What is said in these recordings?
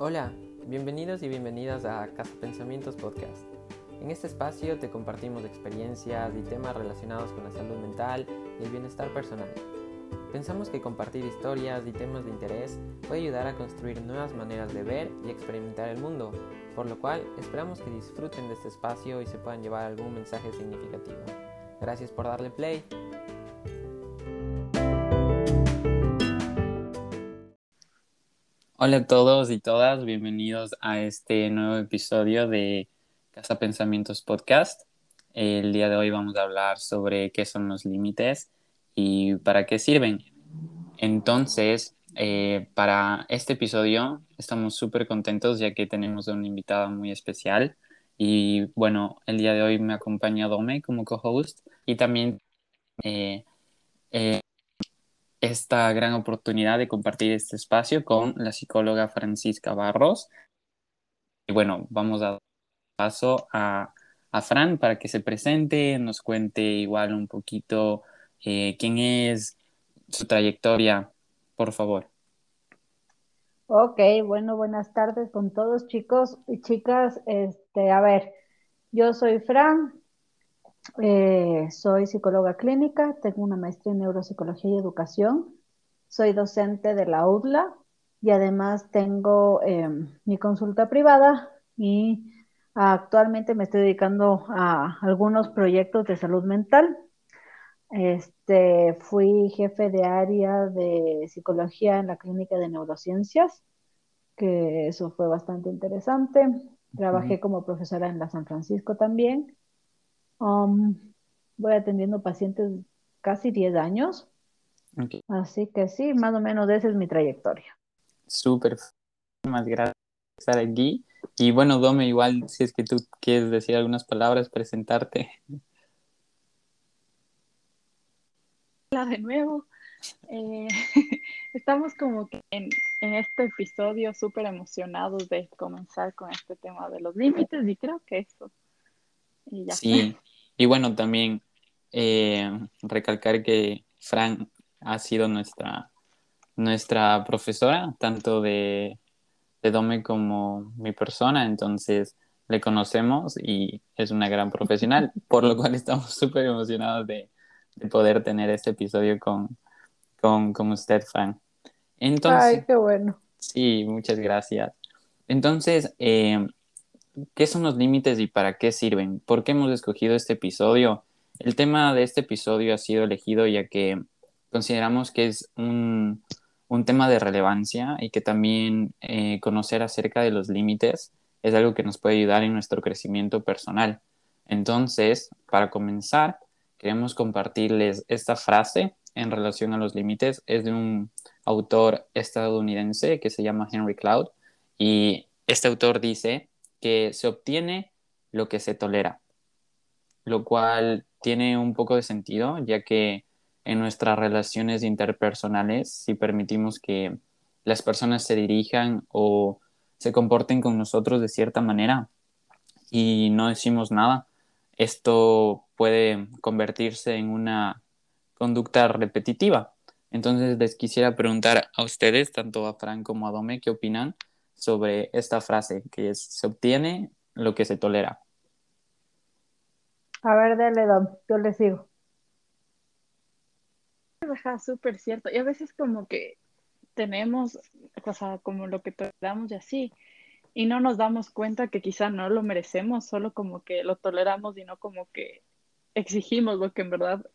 Hola, bienvenidos y bienvenidas a Casa Pensamientos Podcast. En este espacio te compartimos experiencias y temas relacionados con la salud mental y el bienestar personal. Pensamos que compartir historias y temas de interés puede ayudar a construir nuevas maneras de ver y experimentar el mundo, por lo cual esperamos que disfruten de este espacio y se puedan llevar algún mensaje significativo. Gracias por darle play. Hola a todos y todas, bienvenidos a este nuevo episodio de Casa Pensamientos Podcast. El día de hoy vamos a hablar sobre qué son los límites y para qué sirven. Entonces, eh, para este episodio estamos súper contentos ya que tenemos a una invitada muy especial y bueno, el día de hoy me acompaña Dome como co-host y también eh, eh, esta gran oportunidad de compartir este espacio con la psicóloga Francisca Barros. Y bueno, vamos a dar paso a, a Fran para que se presente, nos cuente igual un poquito eh, quién es, su trayectoria, por favor. Ok, bueno, buenas tardes con todos chicos y chicas. Este, a ver, yo soy Fran, eh, soy psicóloga clínica, tengo una maestría en neuropsicología y educación, soy docente de la UDLA y además tengo em, mi consulta privada y actualmente me estoy dedicando a algunos proyectos de salud mental. Este, fui jefe de área de psicología en la clínica de neurociencias, que eso fue bastante interesante. Trabajé como profesora en la San Francisco también Um, voy atendiendo pacientes casi 10 años. Así que sí, más o menos esa es mi trayectoria. Súper. Más gracias por estar aquí. Y bueno, Dome, igual si es que tú quieres decir algunas palabras, presentarte. Hola de nuevo. Eh, estamos como que en, en este episodio súper emocionados de comenzar con este tema de los límites y creo que eso. Y ya. Sí, y bueno, también eh, recalcar que Fran ha sido nuestra, nuestra profesora, tanto de, de Dome como mi persona, entonces le conocemos y es una gran profesional, por lo cual estamos súper emocionados de, de, poder tener este episodio con, con, con usted, Fran. Entonces, Ay, qué bueno. Sí, muchas gracias. Entonces, eh, ¿Qué son los límites y para qué sirven? ¿Por qué hemos escogido este episodio? El tema de este episodio ha sido elegido ya que consideramos que es un, tema de relevancia y que también eh, conocer acerca de los límites es algo que nos puede ayudar en nuestro crecimiento personal. Entonces, para comenzar, queremos compartirles esta frase en relación a los límites. Es de un autor estadounidense que se llama Henry Cloud y este autor dice, que se obtiene lo que se tolera, lo cual tiene un poco de sentido, ya que en nuestras relaciones interpersonales, si permitimos que las personas se dirijan o se comporten con nosotros de cierta manera y no decimos nada, esto puede convertirse en una conducta repetitiva. Entonces les quisiera preguntar a ustedes, tanto a Fran como a Dome, ¿qué opinan sobre esta frase, que es, se obtiene lo que se tolera. A ver, dale, Dom, yo le sigo. Es súper cierto. Y a veces como que tenemos, o sea, como lo que toleramos y así, y no nos damos cuenta que quizá no lo merecemos, solo como que lo toleramos y no como que exigimos lo que en verdad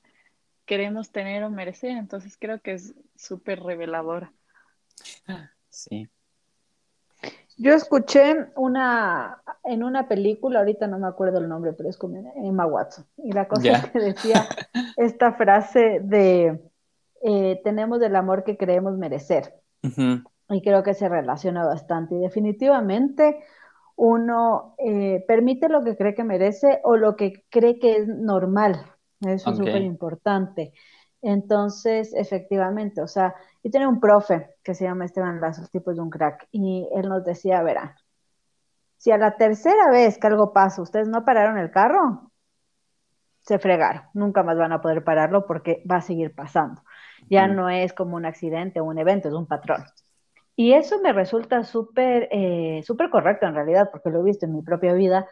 queremos tener o merecer. Entonces creo que es súper reveladora. Sí. Yo escuché una, en una película, ahorita no me acuerdo el nombre, pero es como Emma Watson, y la cosa es que decía esta frase de eh, tenemos el amor que creemos merecer. Y creo que se relaciona bastante. Y definitivamente uno eh, permite lo que cree que merece o lo que cree que es normal. Eso es súper importante. Entonces, efectivamente, o sea, yo tenía un profe que se llama Esteban Lazo, el tipo de un crack, y él nos decía, verán, si a la tercera vez que algo pasa, ustedes no pararon el carro, se fregaron, nunca más van a poder pararlo porque va a seguir pasando. Ya no es como un accidente o un evento, es un patrón. Y eso me resulta súper, eh, súper correcto en realidad, porque lo he visto en mi propia vida,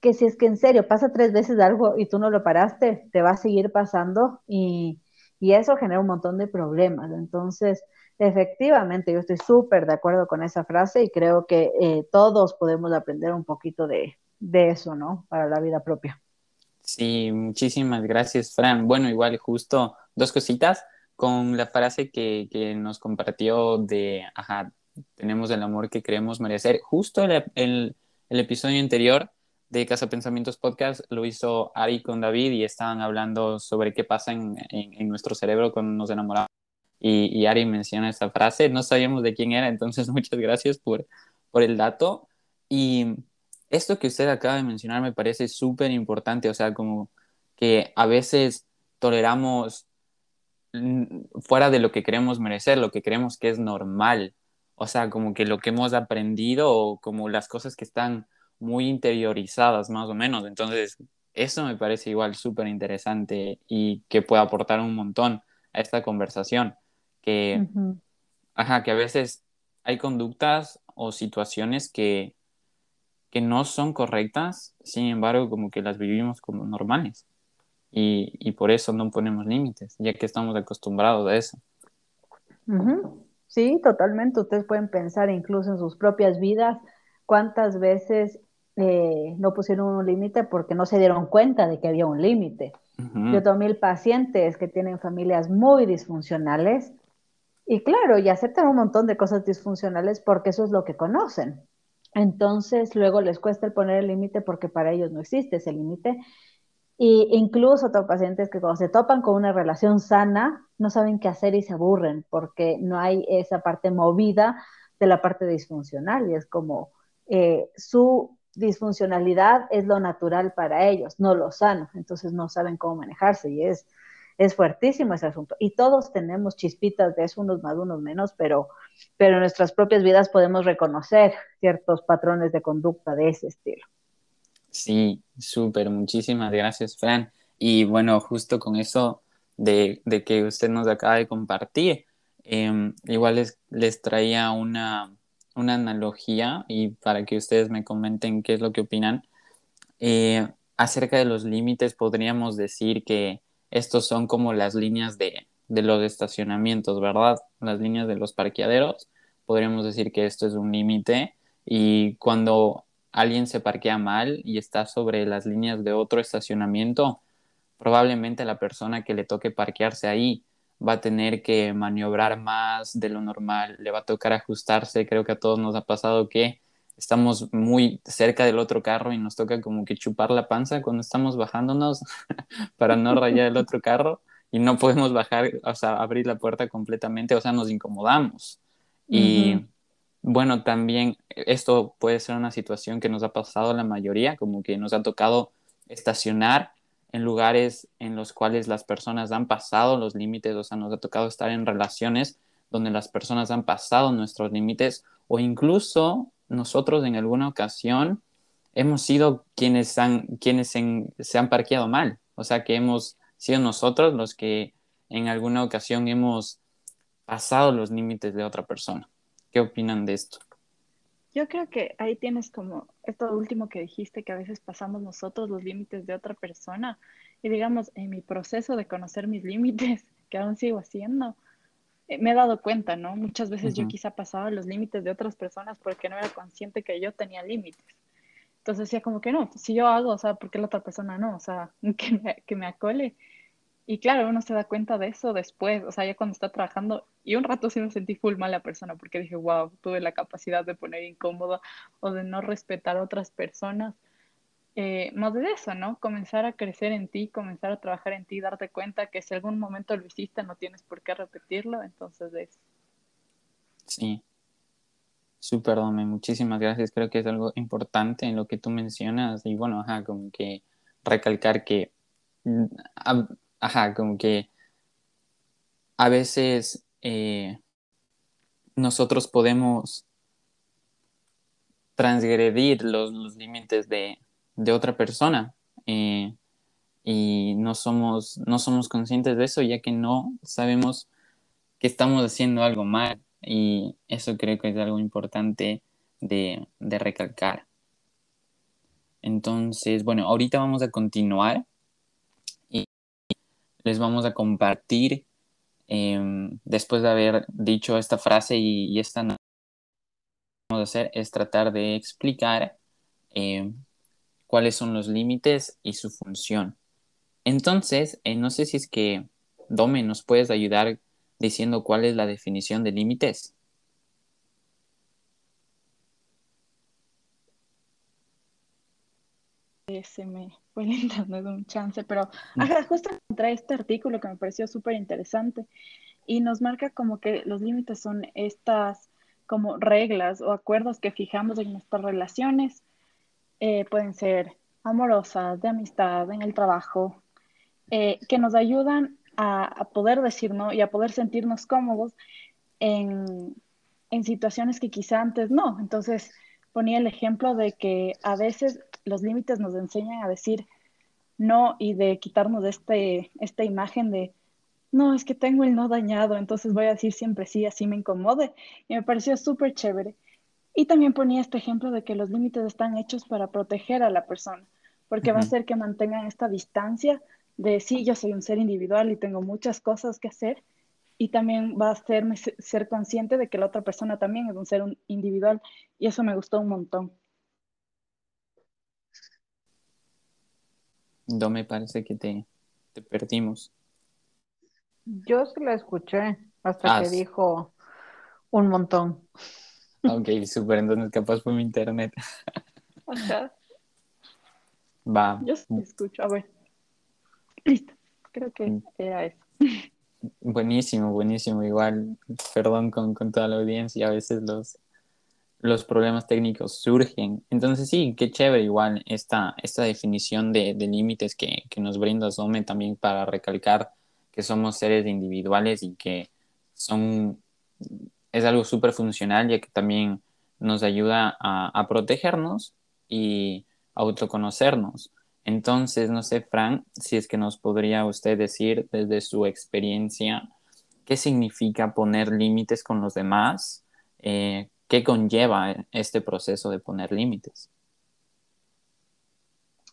que si es que en serio pasa tres veces algo y tú no lo paraste, te va a seguir pasando y, y eso genera un montón de problemas. Entonces, efectivamente, yo estoy súper de acuerdo con esa frase y creo que eh, todos podemos aprender un poquito de, de eso, ¿no? Para la vida propia. Sí, muchísimas gracias, Fran. Bueno, igual justo dos cositas con la frase que, que nos compartió de, ajá, tenemos el amor que creemos merecer. Justo el, el, el episodio anterior de Casa Pensamientos Podcast lo hizo Ari con David y estaban hablando sobre qué pasa en, en, nuestro cerebro cuando nos enamoramos. Y, y, Ari menciona esta frase, no sabíamos de quién era, entonces muchas gracias por, por el dato. Y esto que usted acaba de mencionar me parece súper importante, o sea, como que a veces toleramos fuera de lo que queremos merecer, lo que creemos que es normal, o sea, como que lo que hemos aprendido o como las cosas que están muy interiorizadas más o menos. Entonces, eso me parece igual súper interesante y que puede aportar un montón a esta conversación, que, ajá, que a veces hay conductas o situaciones que que no son correctas, sin embargo, como que las vivimos como normales. Y, y por eso no ponemos límites, ya que estamos acostumbrados a eso. Sí, totalmente. Ustedes pueden pensar incluso en sus propias vidas cuántas veces eh, no pusieron un límite porque no se dieron cuenta de que había un límite. Yo tengo mil pacientes que tienen familias muy disfuncionales y claro, y aceptan un montón de cosas disfuncionales porque eso es lo que conocen. Entonces, luego les cuesta el poner el límite porque para ellos no existe ese límite. Y incluso tengo pacientes que cuando se topan con una relación sana, no saben qué hacer y se aburren porque no hay esa parte movida de la parte disfuncional. Y es como eh, su disfuncionalidad es lo natural para ellos, no lo sano. Entonces no saben cómo manejarse y es, es fuertísimo ese asunto. Y todos tenemos chispitas de eso, unos más, unos menos, pero pero en nuestras propias vidas podemos reconocer ciertos patrones de conducta de ese estilo. Sí, súper, muchísimas gracias, Fran. Y bueno, justo con eso de, de que usted nos acaba de compartir, eh, igual les, les traía una, una, analogía y para que ustedes me comenten qué es lo que opinan. Eh, acerca de los límites, podríamos decir que estos son como las líneas de, de los estacionamientos, ¿verdad? Las líneas de los parqueaderos. Podríamos decir que esto es un límite y cuando alguien se parquea mal y está sobre las líneas de otro estacionamiento, probablemente la persona que le toque parquearse ahí va a tener que maniobrar más de lo normal, le va a tocar ajustarse. Creo que a todos nos ha pasado que estamos muy cerca del otro carro y nos toca como que chupar la panza cuando estamos bajándonos para no rayar el otro carro y no podemos bajar, o sea, abrir la puerta completamente, o sea, nos incomodamos. Y bueno, también esto puede ser una situación que nos ha pasado a la mayoría, como que nos ha tocado estacionar en lugares en los cuales las personas han pasado los límites, o sea, nos ha tocado estar en relaciones donde las personas han pasado nuestros límites o incluso nosotros en alguna ocasión hemos sido quienes, han, quienes se han parqueado mal, o sea, que hemos sido nosotros los que en alguna ocasión hemos pasado los límites de otra persona. ¿Qué opinan de esto? Yo creo que ahí tienes como esto último que dijiste, que a veces pasamos nosotros los límites de otra persona. Y digamos, en mi proceso de conocer mis límites, que aún sigo haciendo, eh, me he dado cuenta, ¿no? Muchas veces yo quizá pasaba los límites de otras personas porque no era consciente que yo tenía límites. Entonces decía como que no, si yo hago, o sea, ¿por qué la otra persona no? O sea, que me, que me acole. Y claro, uno se da cuenta de eso después, o sea, ya cuando está trabajando, y un rato sí me sentí full mala persona porque dije, wow, tuve la capacidad de poner incómodo o de no respetar a otras personas. Eh, más de eso, ¿no? Comenzar a crecer en ti, comenzar a trabajar en ti, darte cuenta que si algún momento lo hiciste no tienes por qué repetirlo, entonces es. Sí, Súper, Dome, muchísimas gracias. Creo que es algo importante en lo que tú mencionas y bueno, ajá, como que recalcar que, mm, ajá, como que a veces eh, nosotros podemos transgredir los, los límites de, de, otra persona eh, y no somos, no somos conscientes de eso ya que no sabemos que estamos haciendo algo mal y eso creo que es algo importante de, de recalcar. Entonces, bueno, ahorita vamos a continuar les vamos a compartir, em, después de haber dicho esta frase y, esta vamos a hacer es tratar de explicar em, cuáles son los límites y su función. Entonces, eh, no sé si es que, Dome, nos puedes ayudar diciendo cuál es la definición de límites. Fue el internet un chance, pero Mm. ajá, justo encontré este artículo que me pareció súper interesante y nos marca como que los límites son estas como reglas o acuerdos que fijamos en nuestras relaciones, eh, pueden ser amorosas, de amistad, en el trabajo, eh, que nos ayudan a, a poder decir no y a poder sentirnos cómodos en, en situaciones que quizá antes no. Entonces ponía el ejemplo de que a veces los límites nos enseñan a decir no y de quitarnos este, esta imagen de, no, es que tengo el no dañado, entonces voy a decir siempre sí, así me incomode. Y me pareció súper chévere. Y también ponía este ejemplo de que los límites están hechos para proteger a la persona, porque va a hacer que mantengan esta distancia de sí, yo soy un ser individual y tengo muchas cosas que hacer, y también va a hacerme se- ser consciente de que la otra persona también es un ser individual, y eso me gustó un montón. Dome, parece que te, te perdimos. Yo sí la escuché hasta Ah, que sí. dijo un montón. Ok, súper, entonces capaz fue mi internet. Ajá, Va, yo sí escucho. A ver, listo, creo que Mm. era eso. buenísimo, buenísimo. Igual, perdón con, con toda la audiencia, a veces los, los problemas técnicos surgen. Entonces sí, qué chévere igual esta, esta definición de, de límites que, que nos brinda Some también para recalcar que somos seres individuales y que son, es algo súper funcional ya que también nos ayuda a, a protegernos y autoconocernos. Entonces, no sé, Fran, si es que nos podría usted decir desde su experiencia qué significa poner límites con los demás, eh, qué conlleva este proceso de poner límites.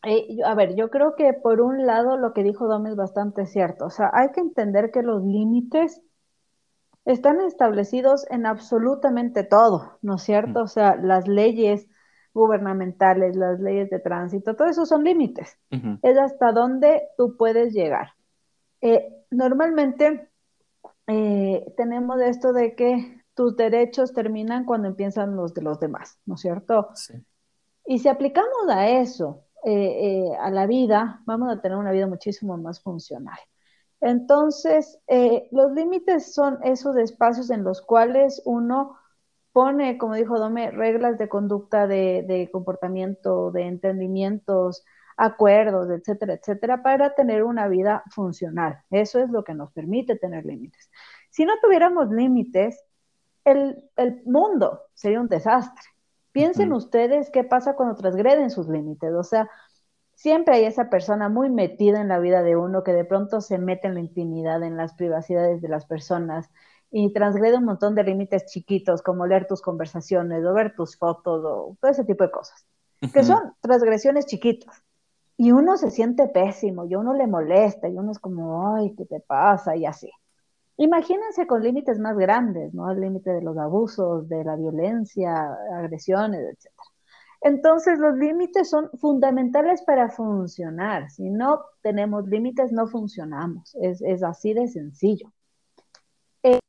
Eh, a ver, yo creo que por un lado lo que dijo Dom es bastante cierto. O sea, hay que entender que los límites están establecidos en absolutamente todo, ¿no es cierto? O sea, las leyes gubernamentales, las leyes de tránsito, todo eso son límites. Es hasta dónde tú puedes llegar. Eh, normalmente eh, tenemos esto de que tus derechos terminan cuando empiezan los de los demás, ¿no es cierto? sí. Y si aplicamos a eso, eh, eh, a la vida, vamos a tener una vida muchísimo más funcional. Entonces, eh, los límites son esos espacios en los cuales uno pone, como dijo Dome, reglas de conducta, de, de comportamiento, de entendimientos, acuerdos, etcétera, etcétera, para tener una vida funcional. Eso es lo que nos permite tener límites. Si no tuviéramos límites, el, el mundo sería un desastre. Piensen ustedes qué pasa cuando transgreden sus límites. O sea, siempre hay esa persona muy metida en la vida de uno que de pronto se mete en la intimidad, en las privacidades de las personas y transgrede un montón de límites chiquitos, como leer tus conversaciones o ver tus fotos o todo ese tipo de cosas, que son transgresiones chiquitas. Y uno se siente pésimo, y a uno le molesta, y uno es como, ay, ¿qué te pasa? Y así. Imagínense con límites más grandes, ¿no? El límite de los abusos, de la violencia, agresiones, etc. Entonces, los límites son fundamentales para funcionar. Si no tenemos límites, no funcionamos. Es, es así de sencillo. Eh,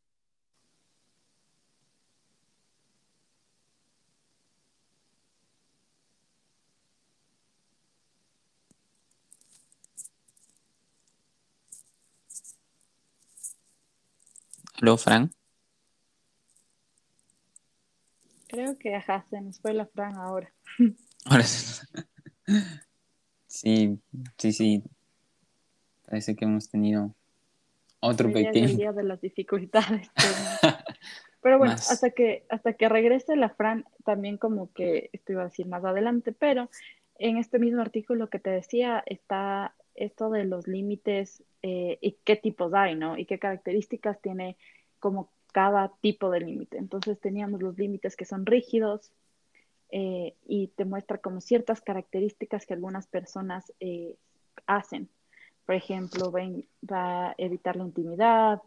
¿Aló, Fran? Creo que, ajá, se nos fue la Fran ahora. Ahora sí. Sí, sí, sí. Parece que hemos tenido otro Hoy día es el pequeño. día de las dificultades. Pero, pero bueno, Más. hasta que, hasta que regrese la Fran, también como que esto iba a decir más adelante, pero en este mismo artículo que te decía está esto de los límites eh, y qué tipos hay, ¿no? Y qué características tiene como cada tipo de límite. Entonces teníamos los límites que son rígidos eh, y te muestra como ciertas características que algunas personas eh, hacen. Por ejemplo, va a evitar la intimidad,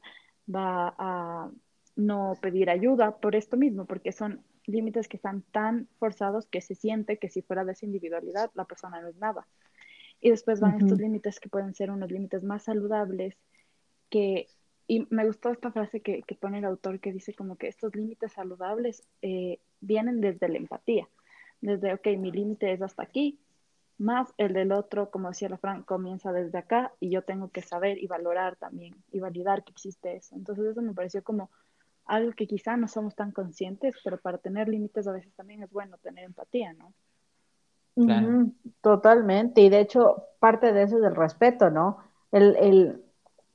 va a no pedir ayuda por esto mismo, porque son límites que están tan forzados que se siente que si fuera de esa individualidad, la persona no es nada. Y después van estos límites que pueden ser unos límites más saludables, que, y me gustó esta frase que, que pone el autor que dice como que estos límites saludables eh, vienen desde la empatía, desde, ok, mi límite es hasta aquí, más el del otro, como decía la Fran, comienza desde acá y yo tengo que saber y valorar también y validar que existe eso. Entonces eso me pareció como algo que quizá no somos tan conscientes, pero para tener límites a veces también es bueno tener empatía, ¿no? Totalmente, y de hecho parte de eso es el respeto, ¿no? El, el,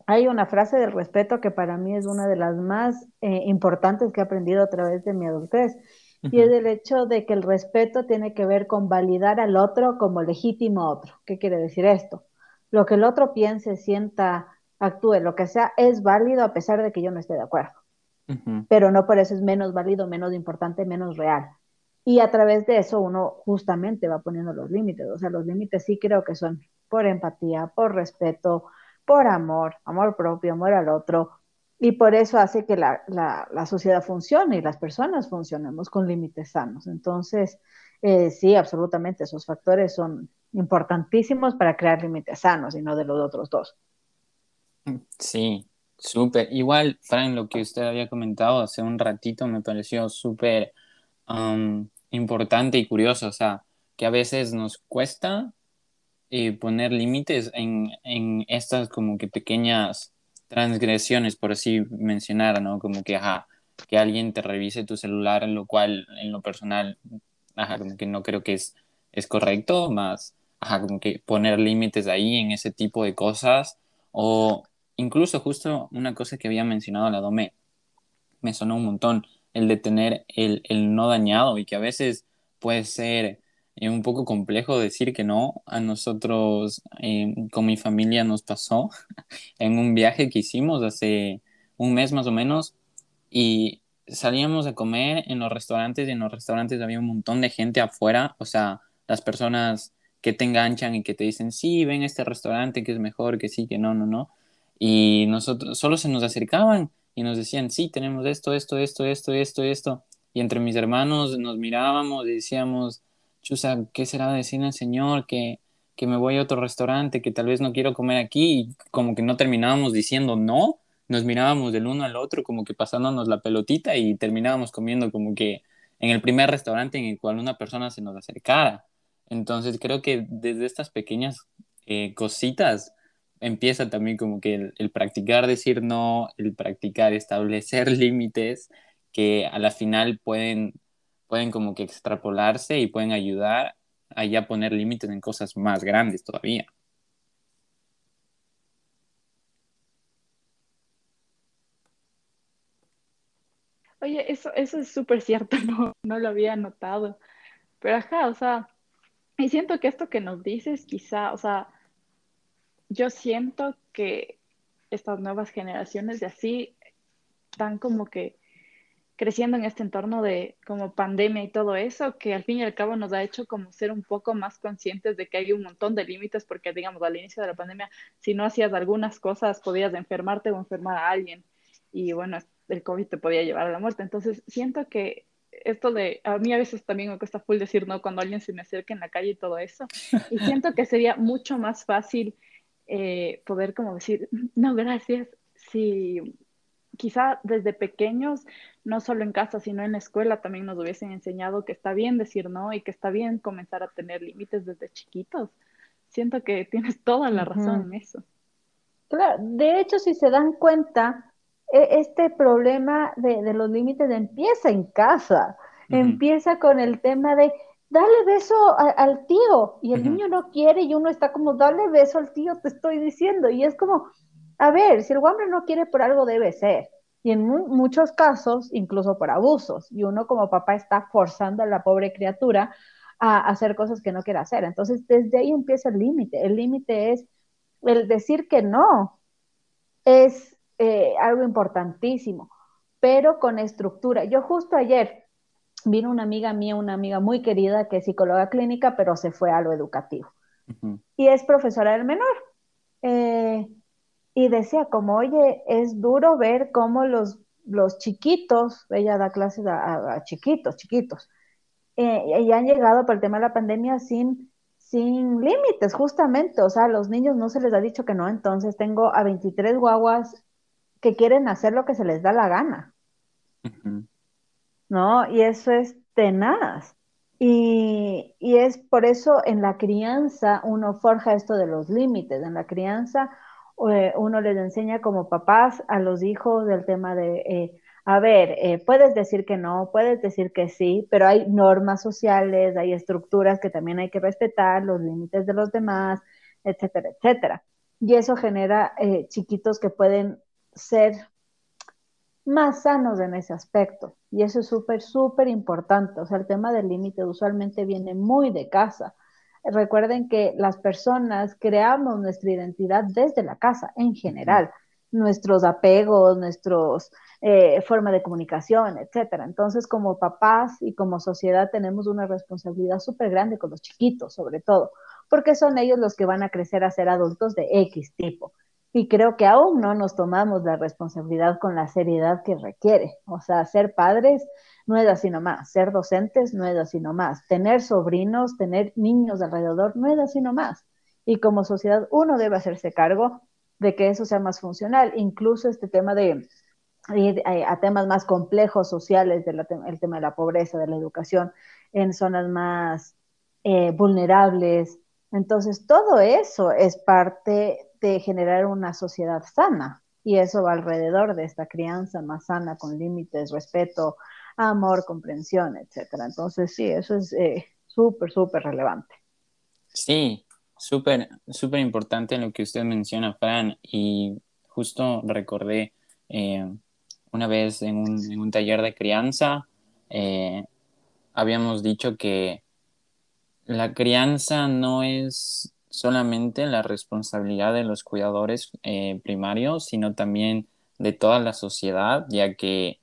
hay una frase del respeto que para mí es una de las más eh, importantes que he aprendido a través de mi adultez, y es el hecho de que el respeto tiene que ver con validar al otro como legítimo otro. ¿Qué quiere decir esto? Lo que el otro piense, sienta, actúe, lo que sea, es válido a pesar de que yo no esté de acuerdo. Pero no por eso es menos válido, menos importante, menos real. Y a través de eso uno justamente va poniendo los límites. O sea, los límites sí creo que son por empatía, por respeto, por amor, amor propio, amor al otro. Y por eso hace que la, la, sociedad funcione y las personas funcionemos con límites sanos. Entonces, eh, sí, absolutamente, esos factores son importantísimos para crear límites sanos y no de los otros dos. Sí, súper. Igual, Fran, lo que usted había comentado hace un ratito me pareció súper importante y curioso, o sea, que a veces nos cuesta eh, poner límites en, en, estas como que pequeñas transgresiones, por así mencionar, ¿no? Como que, ajá, que alguien te revise tu celular, en lo cual, en lo personal, ajá, como que no creo que es, es correcto, más, ajá, como que poner límites ahí en ese tipo de cosas, o incluso justo una cosa que había mencionado la Dome, me sonó un montón, el de tener el, el no dañado y que a veces puede ser eh, un poco complejo decir que no. A nosotros, eh, con mi familia, nos pasó en un viaje que hicimos hace un mes más o menos y salíamos a comer en los restaurantes y en los restaurantes había un montón de gente afuera, o sea, las personas que te enganchan y que te dicen, sí, ven este restaurante que es mejor, que sí, que no, no, no. Y nosotros solo se nos acercaban y nos decían, sí, tenemos esto, esto, esto, esto, esto, esto. Y entre mis hermanos nos mirábamos y decíamos, chusa, ¿qué será decir el Señor? Que, que me voy a otro restaurante, que tal vez no quiero comer aquí. Y como que no terminábamos diciendo no, nos mirábamos del uno al otro, como que pasándonos la pelotita y terminábamos comiendo como que en el primer restaurante en el cual una persona se nos acercara. Entonces creo que desde estas pequeñas eh, cositas empieza también como que el, practicar decir no, el practicar establecer límites que a la final pueden, pueden como que extrapolarse y pueden ayudar a ya poner límites en cosas más grandes todavía. Oye, eso, eso es súper cierto, no, no lo había notado. Pero ajá, o sea, y siento que esto que nos dices, quizá, o sea, yo siento que estas nuevas generaciones de así están como que creciendo en este entorno de como pandemia y todo eso, que al fin y al cabo nos ha hecho como ser un poco más conscientes de que hay un montón de límites, porque digamos, al inicio de la pandemia, si no hacías algunas cosas, podías enfermarte o enfermar a alguien, y bueno, el COVID te podía llevar a la muerte. Entonces, siento que esto de, a mí a veces también me cuesta full decir no cuando alguien se me acerca en la calle y todo eso, y siento que sería mucho más fácil eh, poder como decir, no, gracias, si quizá desde pequeños, no solo en casa, sino en la escuela también nos hubiesen enseñado que está bien decir no y que está bien comenzar a tener límites desde chiquitos. Siento que tienes toda la razón en eso. Claro, de hecho, si se dan cuenta, e, este problema de, de los límites empieza en casa, empieza con el tema de, dale beso al tío y el niño no quiere y uno está como, dale beso al tío, te estoy diciendo. Y es como, a ver, si el hombre no quiere por algo debe ser. Y en muchos casos, incluso por abusos. Y uno como papá está forzando a la pobre criatura a hacer cosas que no quiere hacer. Entonces, desde ahí empieza el límite. El límite es el decir que no. Es eh, algo importantísimo. pero con estructura. Yo justo ayer vino una amiga mía, una amiga muy querida que es psicóloga clínica, pero se fue a lo educativo. Y es profesora del menor. Eh, y decía como, oye, es duro ver cómo los, los chiquitos, ella da clases a, chiquitos, chiquitos, eh, y han llegado por el tema de la pandemia sin, sin límites, justamente, o sea, a los niños no se les ha dicho que no, entonces tengo a 23 guaguas que quieren hacer lo que se les da la gana. ¿No? Y eso es tenaz. Y, y, es por eso en la crianza uno forja esto de los límites. En la crianza eh, uno les enseña como papás a los hijos del tema de, eh, a ver, eh, puedes decir que no, puedes decir que sí, pero hay normas sociales, hay estructuras que también hay que respetar, los límites de los demás, etcétera, etcétera. Y eso genera chiquitos que pueden ser más sanos en ese aspecto. Y eso es súper, súper importante. O sea, el tema del límite usualmente viene muy de casa. Recuerden que las personas creamos nuestra identidad desde la casa en general, nuestros apegos, nuestros eh, forma de comunicación, etcétera. Entonces, como papás y como sociedad tenemos una responsabilidad súper grande con los chiquitos, sobre todo, porque son ellos los que van a crecer a ser adultos de X tipo. Y creo que aún no nos tomamos la responsabilidad con la seriedad que requiere. O sea, ser padres no es así nomás, ser docentes no es así nomás, tener sobrinos, tener niños alrededor no es así nomás. Y como sociedad uno debe hacerse cargo de que eso sea más funcional. Incluso este tema de ir a temas más complejos sociales, del el tema de la pobreza, de la educación, en zonas más eh, vulnerables. Entonces, todo eso es parte de generar una sociedad sana y eso va alrededor de esta crianza más sana, con límites, respeto, amor, comprensión, etcétera. Entonces, sí, eso es eh, súper, súper relevante. Sí, súper, súper importante lo que usted menciona, Fran, y justo recordé eh, una vez en un, taller de crianza, eh, habíamos dicho que la crianza no es solamente la responsabilidad de los cuidadores primarios, sino también de toda la sociedad, ya que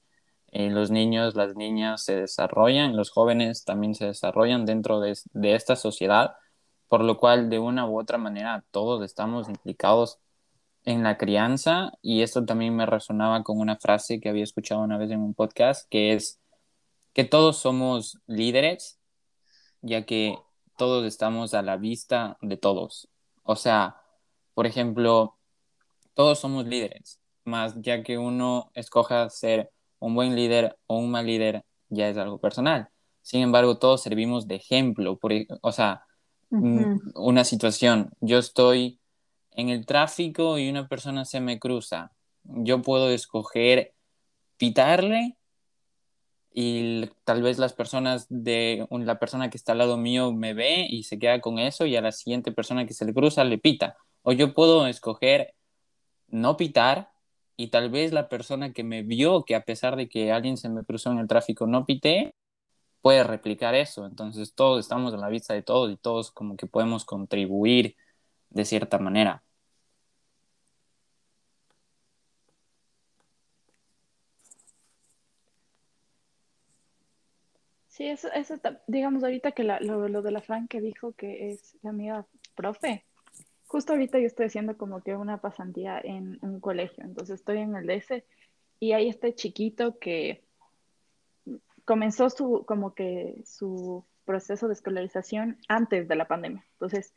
eh, los niños, las niñas se desarrollan, los jóvenes también se desarrollan dentro de, esta sociedad, por lo cual de una u otra manera todos estamos implicados en la crianza. Y esto también me resonaba con una frase que había escuchado una vez en un podcast, que es que todos somos líderes, ya que todos estamos a la vista de todos. O sea, por ejemplo, todos somos líderes, más ya que uno escoja ser un buen líder o un mal líder ya es algo personal. Sin embargo, todos servimos de ejemplo. Por, o sea, una situación, yo estoy en el tráfico y una persona se me cruza. Yo puedo escoger pitarle y tal vez las personas de la persona que está al lado mío me ve y se queda con eso y a la siguiente persona que se le cruza le pita. O yo puedo escoger no pitar y tal vez la persona que me vio que a pesar de que alguien se me cruzó en el tráfico no pité, puede replicar eso. Entonces todos estamos en la vista de todos y todos como que podemos contribuir de cierta manera. Sí, eso, eso digamos ahorita que lo, lo de la Fran que dijo que es la amiga profe, justo ahorita yo estoy haciendo como que una pasantía en, un colegio, entonces estoy en el DS y hay este chiquito que comenzó su, como que su proceso de escolarización antes de la pandemia. Entonces,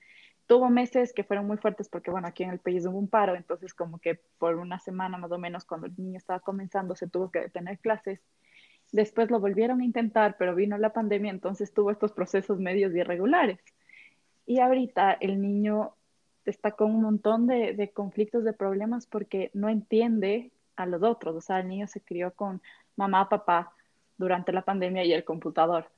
tuvo meses que fueron muy fuertes porque, bueno, aquí en el país hubo un paro, entonces como que por una semana más o menos cuando el niño estaba comenzando se tuvo que tener clases. Después lo volvieron a intentar, pero vino la pandemia, entonces tuvo estos procesos medios irregulares. Y ahorita el niño está con un montón de, conflictos, de problemas porque no entiende a los otros. O sea, el niño se crió con mamá, papá durante la pandemia y el computador.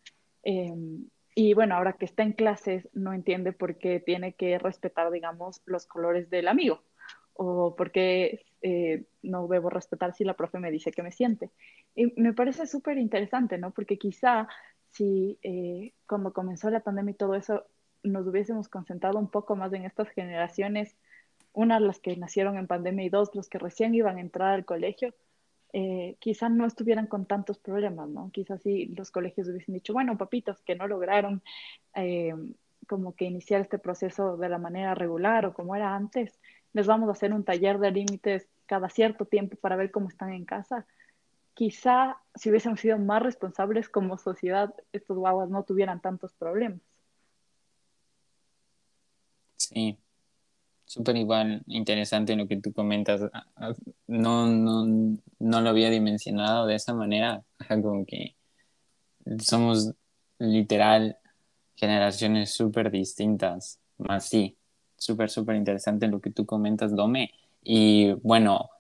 Em, y bueno, ahora que está en clases, no entiende por qué tiene que respetar, digamos, los colores del amigo o por qué eh, no debo respetar si la profe me dice que me siente. Y me parece súper interesante, ¿no? Porque quizá si eh, cuando comenzó la pandemia y todo eso, nos hubiésemos concentrado un poco más en estas generaciones, una las que nacieron en pandemia y dos los que recién iban a entrar al colegio, eh, quizás no estuvieran con tantos problemas, ¿no? Quizás sí los colegios hubiesen dicho, bueno, papitos que no lograron eh, como que iniciar este proceso de la manera regular o como era antes, les vamos a hacer un taller de límites cada cierto tiempo para ver cómo están en casa. Quizá si hubiésemos sido más responsables como sociedad, estos guaguas no tuvieran tantos problemas. Sí, súper igual, interesante lo que tú comentas. No, no, no lo había dimensionado de esa manera, como que somos literal generaciones súper distintas, más sí, súper, súper interesante lo que tú comentas, Dome. Y bueno,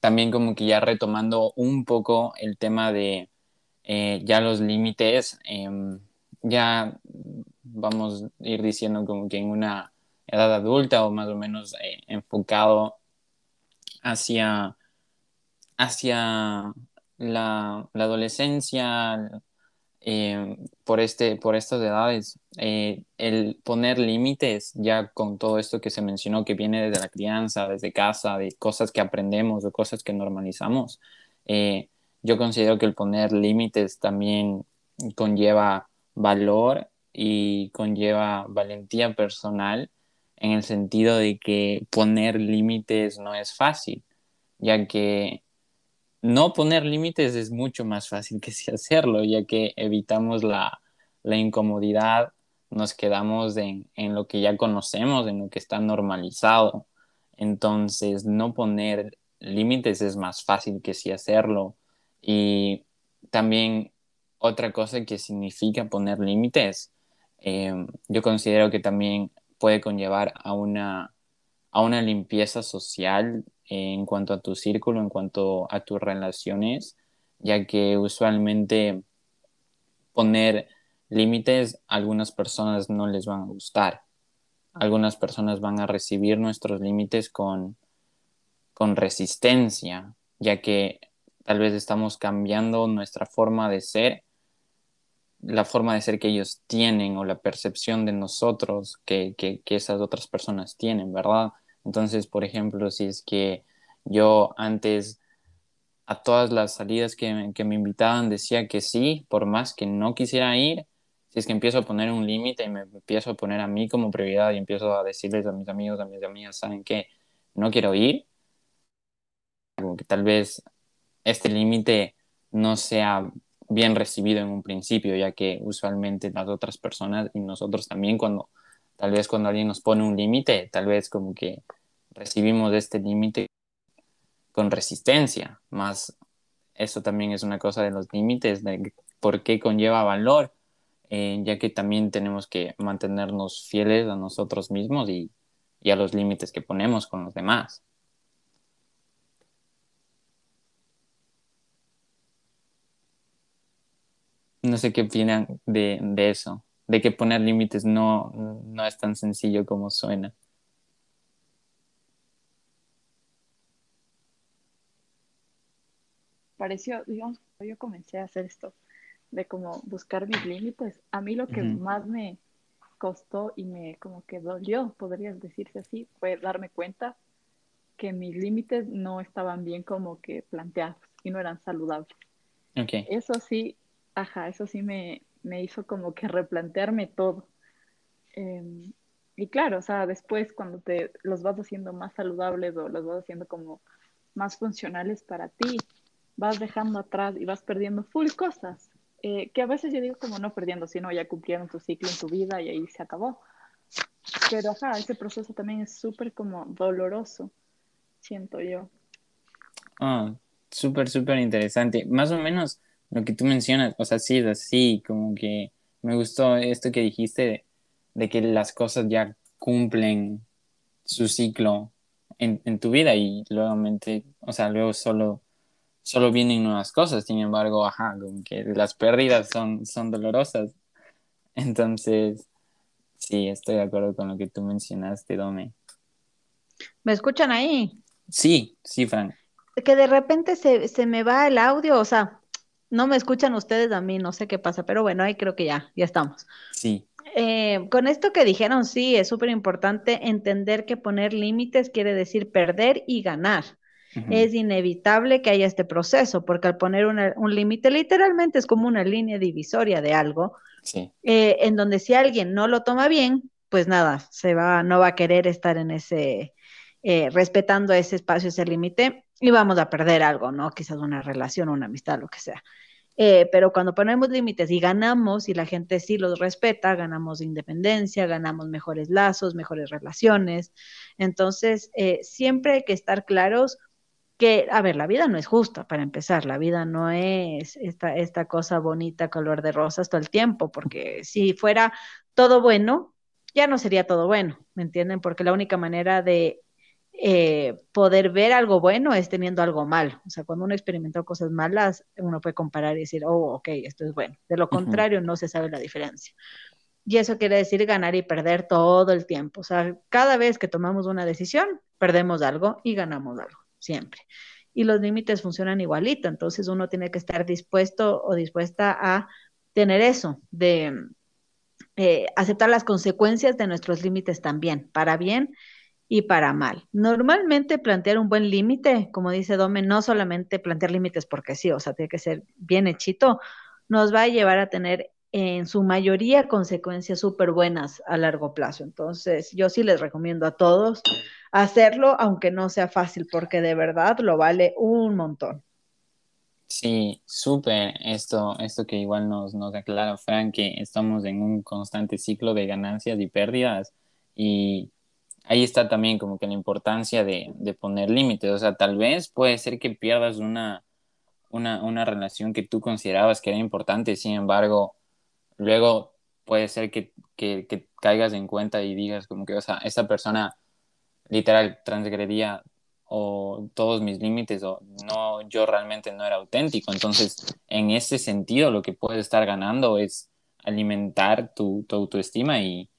también como que ya retomando un poco el tema de eh, ya los límites, em, ya vamos a ir diciendo como que en una edad adulta o más o menos eh, enfocado hacia, hacia la, la adolescencia, eh, por, este, por estas edades. Eh, el poner límites, ya con todo esto que se mencionó, que viene desde la crianza, desde casa, de cosas que aprendemos, de cosas que normalizamos, eh, yo considero que el poner límites también conlleva valor y conlleva valentía personal en el sentido de que poner límites no es fácil, ya que no poner límites es mucho más fácil que si hacerlo, ya que evitamos la, incomodidad, nos quedamos en, lo que ya conocemos, en lo que está normalizado. Entonces, no poner límites es más fácil que si hacerlo. Y también otra cosa que significa poner límites, eh, yo considero que también puede conllevar a una, a una limpieza social en cuanto a tu círculo, en cuanto a tus relaciones, ya que usualmente poner límites a algunas personas no les van a gustar. Algunas personas van a recibir nuestros límites con, con resistencia, ya que tal vez estamos cambiando nuestra forma de ser, la forma de ser que ellos tienen o la percepción de nosotros que, que, que esas otras personas tienen, ¿verdad? Entonces, por ejemplo, si es que yo antes a todas las salidas que, me invitaban decía que sí, por más que no quisiera ir, si es que empiezo a poner un límite y me empiezo a poner a mí como prioridad y empiezo a decirles a mis amigos, a mis amigas, ¿saben qué? No quiero ir. Como que tal vez este límite no sea bien recibido en un principio, ya que usualmente las otras personas y nosotros también cuando tal vez cuando alguien nos pone un límite, tal vez como que recibimos este límite con resistencia, más eso también es una cosa de los límites, de por qué conlleva valor, eh, ya que también tenemos que mantenernos fieles a nosotros mismos y, y a los límites que ponemos con los demás. No sé qué opinan de, de eso, de que poner límites no, no es tan sencillo como suena. pareció, digamos, yo comencé a hacer esto de como buscar mis límites, a mí lo que más me costó y me como que dolió, podrías decirse así, fue darme cuenta que mis límites no estaban bien como que planteados y no eran saludables. Okay. Eso sí, ajá, eso sí me, me hizo como que replantearme todo. Em, y claro, o sea, después cuando te los vas haciendo más saludables o los vas haciendo como más funcionales para ti, vas dejando atrás y vas perdiendo full cosas, eh, que a veces yo digo como no perdiendo, sino ya cumplieron tu ciclo en tu vida y ahí se acabó. Pero ajá, ese proceso también es súper como doloroso, siento yo. Ah, súper, súper interesante. Más o menos lo que tú mencionas, o sea, sí es así, como que me gustó esto que dijiste de, que las cosas ya cumplen su ciclo en, en tu vida y luego, o sea, luego solo solo vienen nuevas cosas, sin embargo, ajá, como que las pérdidas son, son dolorosas. Entonces, sí, estoy de acuerdo con lo que tú mencionaste, Dome. ¿Me escuchan ahí? Sí, sí, Frank. Que de repente se, se me va el audio, o sea, no me escuchan ustedes a mí, no sé qué pasa, pero bueno, ahí creo que ya, ya estamos. Sí. Eh, con esto que dijeron, sí, es súper importante entender que poner límites quiere decir perder y ganar. es inevitable que haya este proceso, porque al poner un límite, literalmente es como una línea divisoria de algo, eh, en donde si alguien no lo toma bien, pues nada, se va, no va a querer estar en ese, eh, respetando ese espacio, ese límite, y vamos a perder algo, ¿no? Quizás una relación, una amistad, lo que sea. Eh, pero cuando ponemos límites y ganamos y la gente sí los respeta, ganamos independencia, ganamos mejores lazos, mejores relaciones. Entonces, siempre hay que estar claros que, a ver, la vida no es justa, para empezar, la vida no es esta, esta cosa bonita, color de rosas todo el tiempo, porque si fuera todo bueno, ya no sería todo bueno, ¿me entienden? Porque la única manera de eh, poder ver algo bueno es teniendo algo malo. O sea, cuando uno experimentó cosas malas, uno puede comparar y decir, oh, ok, esto es bueno. De lo contrario, no se sabe la diferencia. Y eso quiere decir ganar y perder todo el tiempo. O sea, cada vez que tomamos una decisión, perdemos algo y ganamos algo siempre. Y los límites funcionan igualito, entonces uno tiene que estar dispuesto o dispuesta a tener eso, de eh, aceptar las consecuencias de nuestros límites también, para bien y para mal. Normalmente plantear un buen límite, como dice Dome, no solamente plantear límites porque sí, o sea, tiene que ser bien hechito, nos va a llevar a tener en su mayoría consecuencias súper buenas a largo plazo. Entonces, yo sí les recomiendo a todos hacerlo, aunque no sea fácil, porque de verdad lo vale un montón. Sí, súper esto, esto que igual nos, nos aclara Frank, que estamos en un constante ciclo de ganancias y pérdidas y ahí está también como que la importancia de, de poner límites, o sea, tal vez puede ser que pierdas una, una, una relación que tú considerabas que era importante, sin embargo, luego puede ser que, que, caigas en cuenta y digas como que, o sea, esta persona literal transgredía o todos mis límites o no, yo realmente no era auténtico. Entonces, en ese sentido, lo que puedes estar ganando es alimentar tu, autoestima y,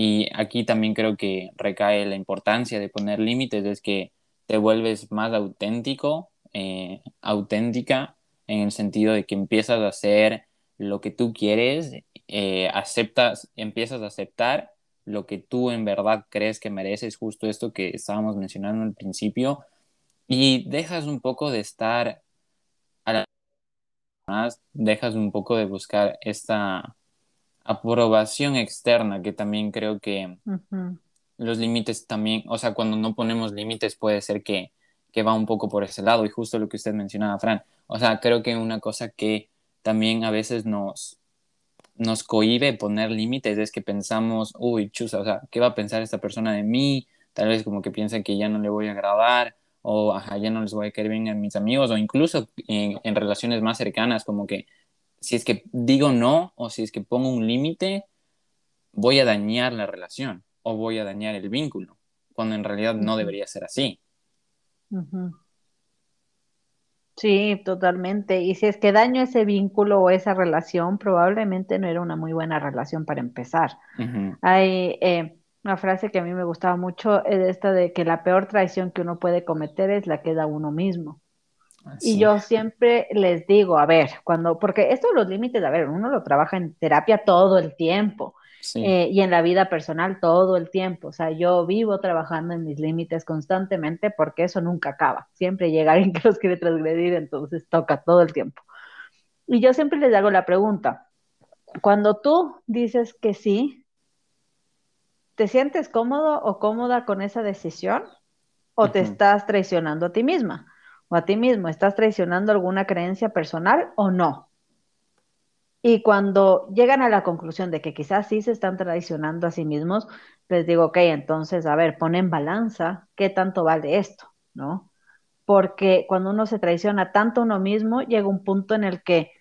y aquí también creo que recae la importancia de poner límites, es que te vuelves más auténtico, eh, auténtica, en el sentido de que empiezas a hacer lo que tú quieres, eh, aceptas, empiezas a aceptar lo que tú en verdad crees que mereces, justo esto que estábamos mencionando al principio, y dejas un poco de estar a la dejas un poco de buscar esta aprobación externa, que también creo que los límites también, o sea, cuando no ponemos límites puede ser que, que va un poco por ese lado, y justo lo que usted mencionaba, Fran, o sea, creo que una cosa que también a veces nos, nos cohibe poner límites es que pensamos, uy, chusa, o sea, ¿qué va a pensar esta persona de mí? Tal vez como que piensa que ya no le voy a agradar o ajá, ya no les voy a querer bien a mis amigos o incluso en, en relaciones más cercanas, como que si es que digo no o si es que pongo un límite, voy a dañar la relación o voy a dañar el vínculo, cuando en realidad no debería ser así. Sí, totalmente. Y si es que daño ese vínculo o esa relación, probablemente no era una muy buena relación para empezar. Hay eh, una frase que a mí me gustaba mucho, es esta de que la peor traición que uno puede cometer es la que da uno mismo. Y yo siempre les digo, a ver, cuando, porque esto de los límites, a ver, uno lo trabaja en terapia todo el tiempo. Eh, y en la vida personal todo el tiempo. O sea, yo vivo trabajando en mis límites constantemente porque eso nunca acaba. Siempre llega alguien que los quiere transgredir, entonces toca todo el tiempo. Y yo siempre les hago la pregunta, cuando tú dices que sí, ¿te sientes cómodo o cómoda con esa decisión? ¿O te estás traicionando a ti misma? ¿O a ti mismo? ¿Estás traicionando alguna creencia personal o no? Y cuando llegan a la conclusión de que quizás sí se están traicionando a sí mismos, les digo, ok, entonces, a ver, pon en balanza qué tanto vale esto, ¿no? Porque cuando uno se traiciona tanto a uno mismo, llega un punto en el que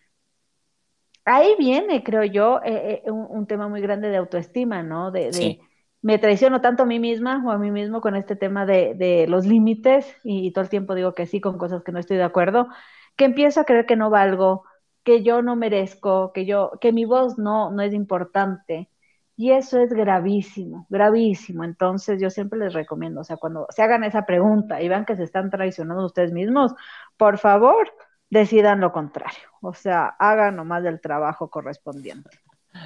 ahí viene, creo yo, eh, eh, un, tema muy grande de autoestima, ¿no? De, me traiciono tanto a mí misma o a mí mismo con este tema de, los límites y, todo el tiempo digo que sí con cosas que no estoy de acuerdo, que empiezo a creer que no valgo, que yo no merezco, que yo, que mi voz no, no es importante. Y eso es gravísimo, gravísimo. Entonces yo siempre les recomiendo, o sea, cuando se hagan esa pregunta y vean que se están traicionando ustedes mismos, por favor, decidan lo contrario. O sea, hagan nomás el trabajo correspondiente.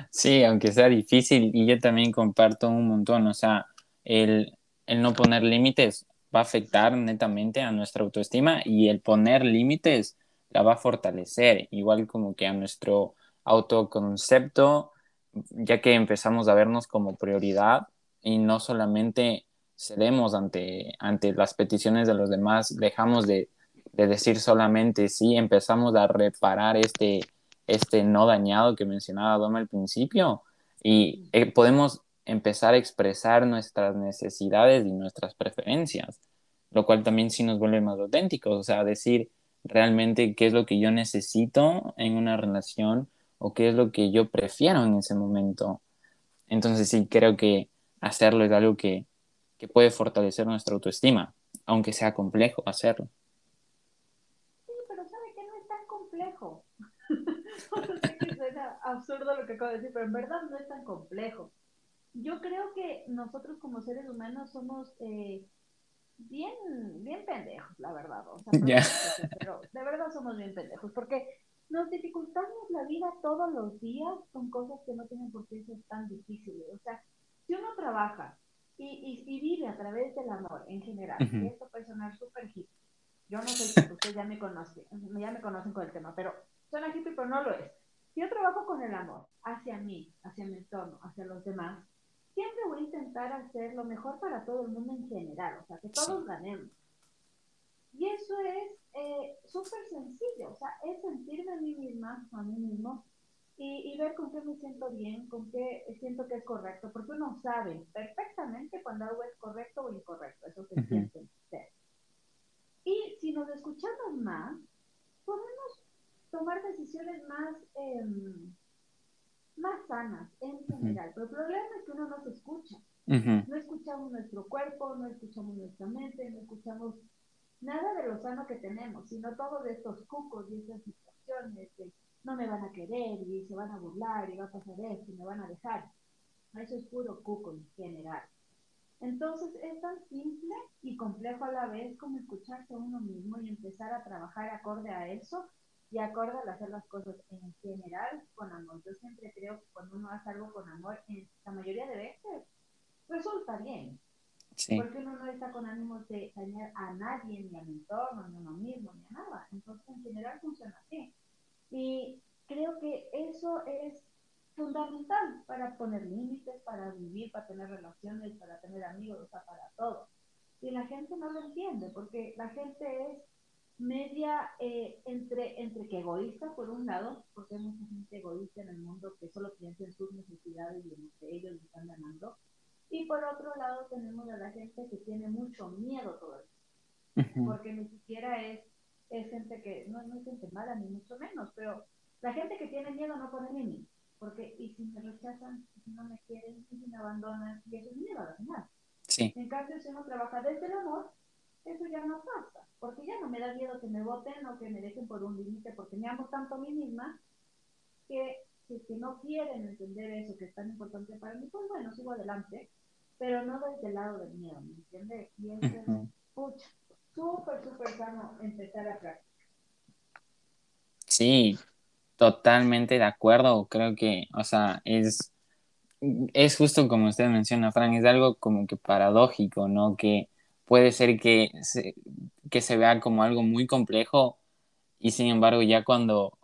Sí, aunque sea difícil, y yo también comparto un montón, o sea, el, el no poner límites va a afectar netamente a nuestra autoestima y el poner límites la va a fortalecer, igual como que a nuestro autoconcepto, ya que empezamos a vernos como prioridad y no solamente cedemos ante, ante las peticiones de los demás, dejamos de, decir solamente sí, empezamos a reparar este, este no dañado que mencionaba Doma al principio y eh, podemos empezar a expresar nuestras necesidades y nuestras preferencias, lo cual también sí nos vuelve más auténticos, o sea, decir realmente qué es lo que yo necesito en una relación o qué es lo que yo prefiero en ese momento. Entonces sí, creo que hacerlo es algo que, que puede fortalecer nuestra autoestima, aunque sea complejo hacerlo. Sí, pero ¿sabe que no es tan complejo? sé que suena absurdo lo que acabo de decir, pero en verdad no es tan complejo. Yo creo que nosotros como seres humanos somos eh, bien, bien pendejos, la verdad. O sea, Pero de verdad somos bien pendejos, porque nos dificultamos la vida todos los días con cosas que no tienen por qué ser tan difíciles. O sea, si uno trabaja y, y, vive a través del amor en general, y esto puede sonar súper hippie. Yo no sé si ustedes ya me conocen, ya me conocen con el tema, pero suena hippie, pero no lo es. Si yo trabajo con el amor hacia mí, hacia mi entorno, hacia los demás, siempre voy a intentar hacer lo mejor para todo el mundo en general, o sea, que todos ganemos. Y eso es eh, súper sencillo, o sea, es sentirme a mí misma, a mí mismo, y, ver con qué me siento bien, con qué siento que es correcto, porque uno sabe perfectamente cuando algo es correcto o incorrecto, eso se siente ser. Y si nos escuchamos más, podemos tomar decisiones más... Eh, más sanas en general. Pero el problema es que uno no se escucha. No escuchamos nuestro cuerpo, no escuchamos nuestra mente, no escuchamos nada de lo sano que tenemos, sino todos estos cucos y esas situaciones de no me van a querer y se van a burlar y va a pasar esto y me van a dejar. Eso es puro cuco en general. Entonces es tan simple y complejo a la vez como escucharse a uno mismo y empezar a trabajar acorde a eso y acorde al hacer las cosas en general con amor. Yo siempre creo que cuando uno hace algo con amor, en la mayoría de veces resulta bien. Porque uno no está con ánimos de dañar a nadie, ni al entorno, ni a uno mismo, ni a nada. Entonces, en general funciona así. Y creo que eso es fundamental para poner límites, para vivir, para tener relaciones, para tener amigos, o sea, para todo. Y la gente no lo entiende, porque la gente es media eh, entre, entre que egoísta, por un lado, porque hay mucha gente egoísta en el mundo que solo piensa en sus necesidades y en que ellos están ganando. Y por otro lado tenemos a la gente que tiene mucho miedo todo eso. Porque ni siquiera es, es gente que, no, no es gente mala ni mucho menos, pero la gente que tiene miedo no pone límites. Porque, y si me rechazan, si no me quieren, y si me abandonan, y eso es miedo al final. Sí. En cambio, si uno trabaja desde el amor, eso ya no pasa, porque ya no me da miedo que me voten o que me dejen por un límite, porque me amo tanto a mí misma que si no quieren entender eso que es tan importante para mí, pues bueno, sigo adelante, pero no desde el lado del miedo, ¿me entiendes? Y eso es, pucha, súper, súper sano empezar a practicar. Sí, totalmente de acuerdo, creo que, o sea, es, es justo como usted menciona, Fran, es algo como que paradójico, ¿no? Que puede ser que se, que se vea como algo muy complejo y sin embargo ya cuando,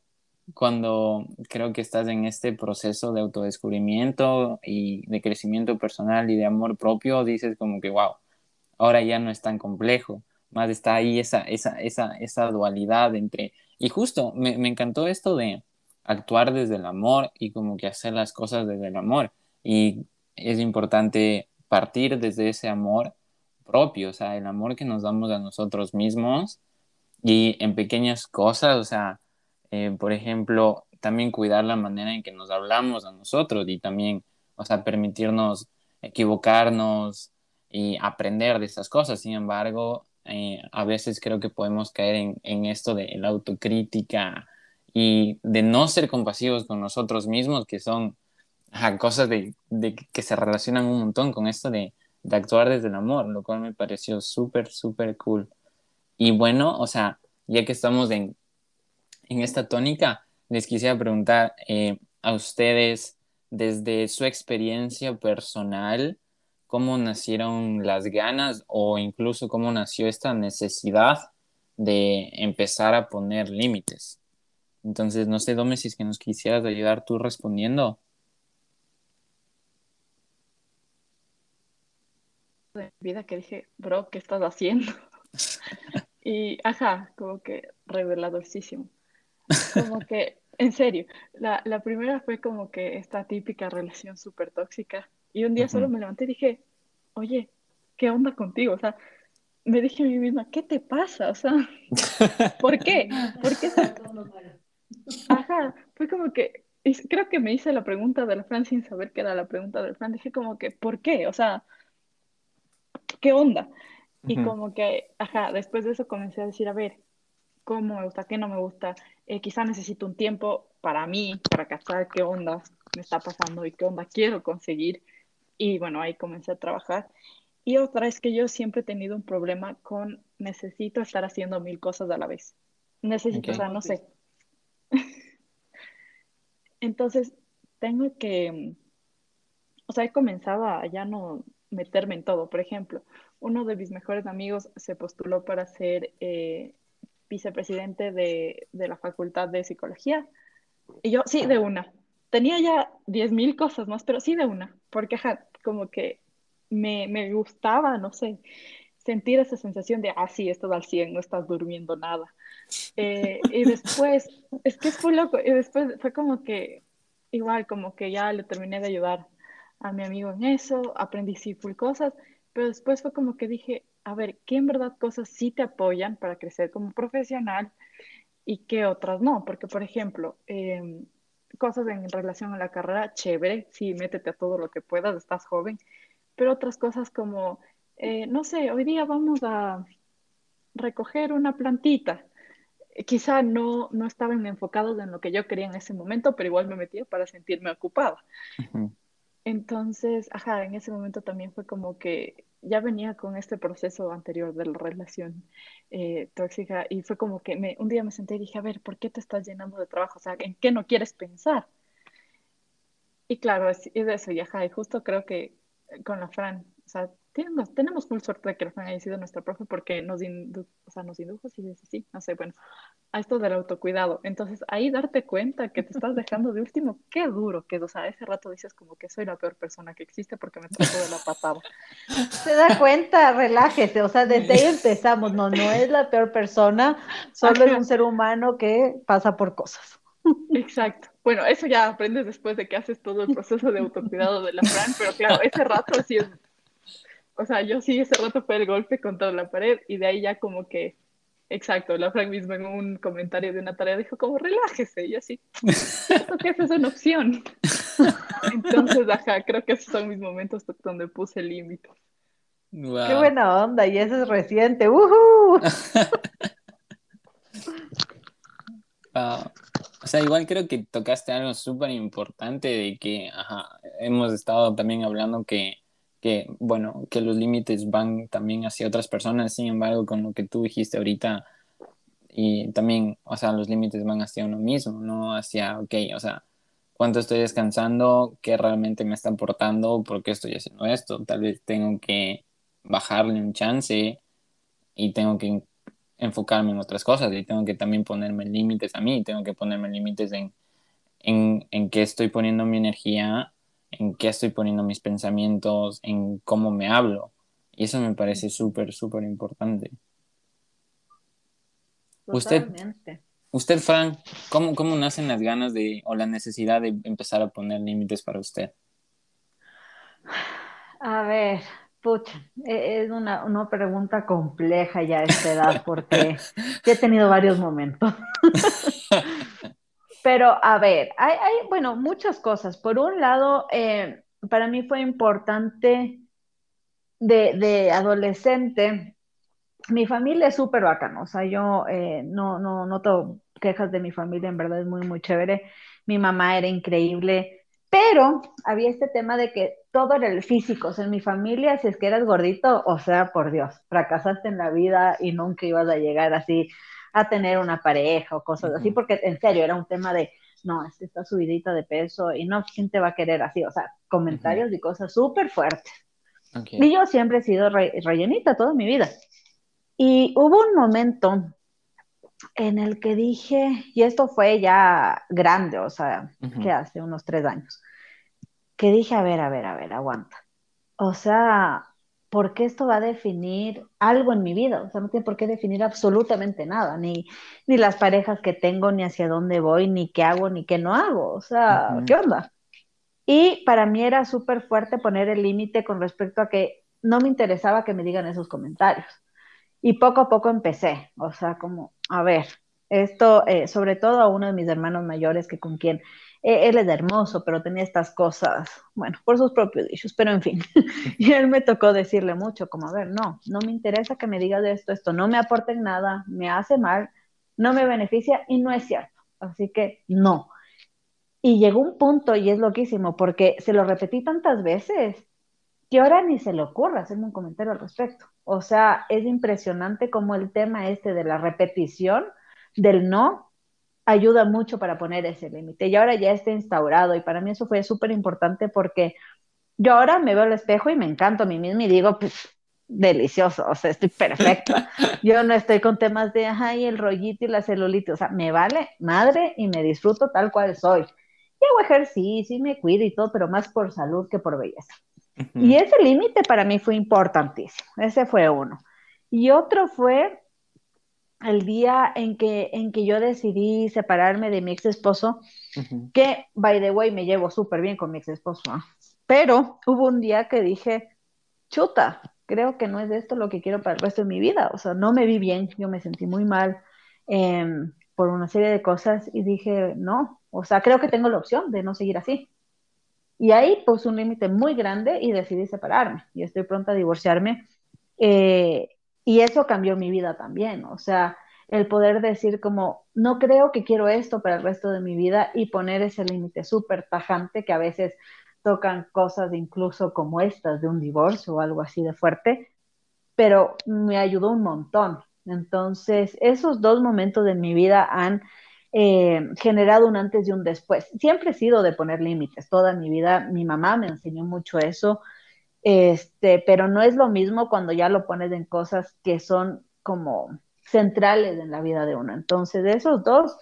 cuando creo que estás en este proceso de autodescubrimiento y de crecimiento personal y de amor propio, dices como que, wow, ahora ya no es tan complejo, más está ahí esa, esa, esa, esa dualidad entre... Y justo, me, me encantó esto de actuar desde el amor y como que hacer las cosas desde el amor. Y es importante partir desde ese amor propio, o sea, el amor que nos damos a nosotros mismos y en pequeñas cosas, o sea, eh, por ejemplo, también cuidar la manera en que nos hablamos a nosotros y también, o sea, permitirnos equivocarnos y aprender de esas cosas. Sin embargo, eh, a veces creo que podemos caer en, esto de la autocrítica y de no ser compasivos con nosotros mismos, que son cosas de, de, que se relacionan un montón con esto de de actuar desde el amor, lo cual me pareció súper, súper cool. Y bueno, o sea, ya que estamos en, en esta tónica, les quisiera preguntar eh, a ustedes, desde su experiencia personal, cómo nacieron las ganas o incluso cómo nació esta necesidad de empezar a poner límites. Entonces, no sé, Dome, si es que nos quisieras ayudar tú respondiendo. De vida que dije, bro, ¿qué estás haciendo? y, ajá, como que reveladorcísimo. Como que, en serio, la, la primera fue como que esta típica relación súper tóxica. Y un día solo me levanté y dije, oye, ¿qué onda contigo? O sea, me dije a mí misma, ¿qué te pasa? O sea, ¿por qué? ¿Por qué? Ajá, fue como que, creo que me hice la pregunta del Fran sin saber qué era la pregunta del Fran. Dije como que, ¿por qué? O sea, ¿qué onda? Y como que, ajá, después de eso comencé a decir, a ver, ¿cómo me gusta? ¿Qué no me gusta? Eh, quizá necesito un tiempo para mí, para cachar qué onda me está pasando y qué onda quiero conseguir. Y bueno, ahí comencé a trabajar. Y otra es que yo siempre he tenido un problema con necesito estar haciendo mil cosas a la vez. Necesito, o sea, no sé. Entonces, tengo que, o sea, he comenzado a ya no meterme en todo. Por ejemplo, uno de mis mejores amigos se postuló para ser eh, vicepresidente de, de, la Facultad de Psicología. Y yo, sí, de una. Tenía ya diez mil cosas más, pero sí de una, porque como que me, me gustaba, no sé, sentir esa sensación de, ah, sí, estás al 100, no estás durmiendo nada. Eh, y después, es que fue loco, y después fue como que, igual, como que ya le terminé de ayudar a mi amigo en eso, aprendí sí full cosas, pero después fue como que dije, a ver, ¿qué en verdad cosas sí te apoyan para crecer como profesional y qué otras no? Porque, por ejemplo, em, cosas en relación a la carrera, chévere, sí, métete a todo lo que puedas, estás joven, pero otras cosas como, eh, no sé, hoy día vamos a recoger una plantita. Eh, quizá no, no estaban enfocados en lo que yo quería en ese momento, pero igual me metía para sentirme ocupada. Entonces, ajá, en ese momento también fue como que ya venía con este proceso anterior de la relación eh, tóxica y fue como que me, un día me senté y dije, a ver, ¿por qué te estás llenando de trabajo? O sea, ¿en qué no quieres pensar? Y claro, es, es eso, y ajá, y justo creo que con la Fran. O sea, tenemos, tenemos full suerte de que la Fran haya sido nuestra profe porque nos, o sea, nos indujo, sí, sí, sí, no sé, bueno, a esto del autocuidado. Entonces, ahí darte cuenta que te estás dejando de último, qué duro que, o sea, ese rato dices como que soy la peor persona que existe porque me trato de la patada. Se da cuenta, relájese, o sea, desde ahí empezamos, no, no es la peor persona, solo es un ser humano que pasa por cosas. Exacto. Bueno, eso ya aprendes después de que haces todo el proceso de autocuidado de la Fran, pero claro, ese rato sí es, o sea, yo sí ese rato fue el golpe contra la pared y de ahí ya como que, exacto, la Fran misma en un comentario de una tarea dijo como relájese y así, esto que es una opción. Entonces, ajá, creo que esos son mis momentos donde puse límites. Qué buena onda, y eso es reciente. ¡Uhú! O sea, igual creo que tocaste algo súper importante de que, ajá, hemos estado también hablando que, que, bueno, que los límites van también hacia otras personas, sin embargo, con lo que tú dijiste ahorita, y también, o sea, los límites van hacia uno mismo, no hacia, ok, o sea, cuánto estoy descansando, qué realmente me está aportando, por qué estoy haciendo esto, tal vez tengo que bajarle un chance y tengo que enfocarme en otras cosas y tengo que también ponerme límites a mí, tengo que ponerme límites en, en, en qué estoy poniendo mi energía, en qué estoy poniendo mis pensamientos, en cómo me hablo. Y eso me parece súper, súper importante. Usted, usted, Fran, ¿cómo, ¿cómo nacen las ganas de o la necesidad de empezar a poner límites para usted? A ver, e, es una, una, pregunta compleja ya a esta edad porque he tenido varios momentos. Pero a ver, hay, bueno, muchas cosas. Por un lado, eh, para mí fue importante de, adolescente, mi familia es súper bacana, o sea, yo eh, no, no, no quejas de mi familia, en verdad es muy, muy chévere. Mi mamá era increíble, pero había este tema de que todo era el físico. O sea, en mi familia, si es que eras gordito, o sea, por Dios, fracasaste en la vida y nunca ibas a llegar así a tener una pareja o cosas así, porque en serio era un tema de, no, este está subidita de peso y no, ¿quién te va a querer así? O sea, comentarios y cosas súper fuertes. Y yo siempre he sido rellenita toda mi vida. Y hubo un momento en el que dije, y esto fue ya grande, o sea, que hace unos tres años, que dije, a ver, a ver, a ver, aguanta. O sea, ¿por qué esto va a definir algo en mi vida? O sea, no tiene por qué definir absolutamente nada, ni, ni las parejas que tengo, ni hacia dónde voy, ni qué hago, ni qué no hago. O sea, ¿qué onda? Y para mí era súper fuerte poner el límite con respecto a que no me interesaba que me digan esos comentarios. Y poco a poco empecé, o sea, como, a ver, esto, eh, sobre todo a uno de mis hermanos mayores, que con quien eh, él es hermoso, pero tenía estas cosas, bueno, por sus propios issues, pero en fin. y él me tocó decirle mucho, como, a ver, no, no me interesa que me digas esto, esto no me aporta nada, me hace mal, no me beneficia y no es cierto. Así que no. Y llegó un punto, y es loquísimo, porque se lo repetí tantas veces que ahora ni se le ocurra hacerme un comentario al respecto. O sea, es impresionante cómo el tema este de la repetición del no ayuda mucho para poner ese límite. Y ahora ya está instaurado y para mí eso fue súper importante porque yo ahora me veo al espejo y me encanto a mí misma y digo, pues, delicioso, o sea, estoy perfecta. Yo no estoy con temas de, ay, el rollito y la celulitis, o sea, me vale madre y me disfruto tal cual soy. Y hago ejercicio y me cuido y todo, pero más por salud que por belleza. Y ese límite para mí fue importantísimo. Ese fue uno. Y otro fue el día en que, en que yo decidí separarme de mi ex esposo, que, by the way, me llevo súper bien con mi ex esposo. Pero hubo un día que dije, chuta, creo que no es esto lo que quiero para el resto de mi vida. O sea, no me vi bien, yo me sentí muy mal em, por una serie de cosas y dije, no, o sea, creo que tengo la opción de no seguir así. Y ahí puse un límite muy grande y decidí separarme y estoy pronta a divorciarme. Eh, y eso cambió mi vida también, o sea, el poder decir como, no creo que quiero esto para el resto de mi vida y poner ese límite súper tajante que a veces tocan cosas incluso como estas de un divorcio o algo así de fuerte, pero me ayudó un montón. Entonces, esos dos momentos de mi vida han eh, generado un antes y un después. Siempre he sido de poner límites, toda mi vida mi mamá me enseñó mucho eso, este, pero no es lo mismo cuando ya lo pones en cosas que son como centrales en la vida de uno. Entonces, de esos dos,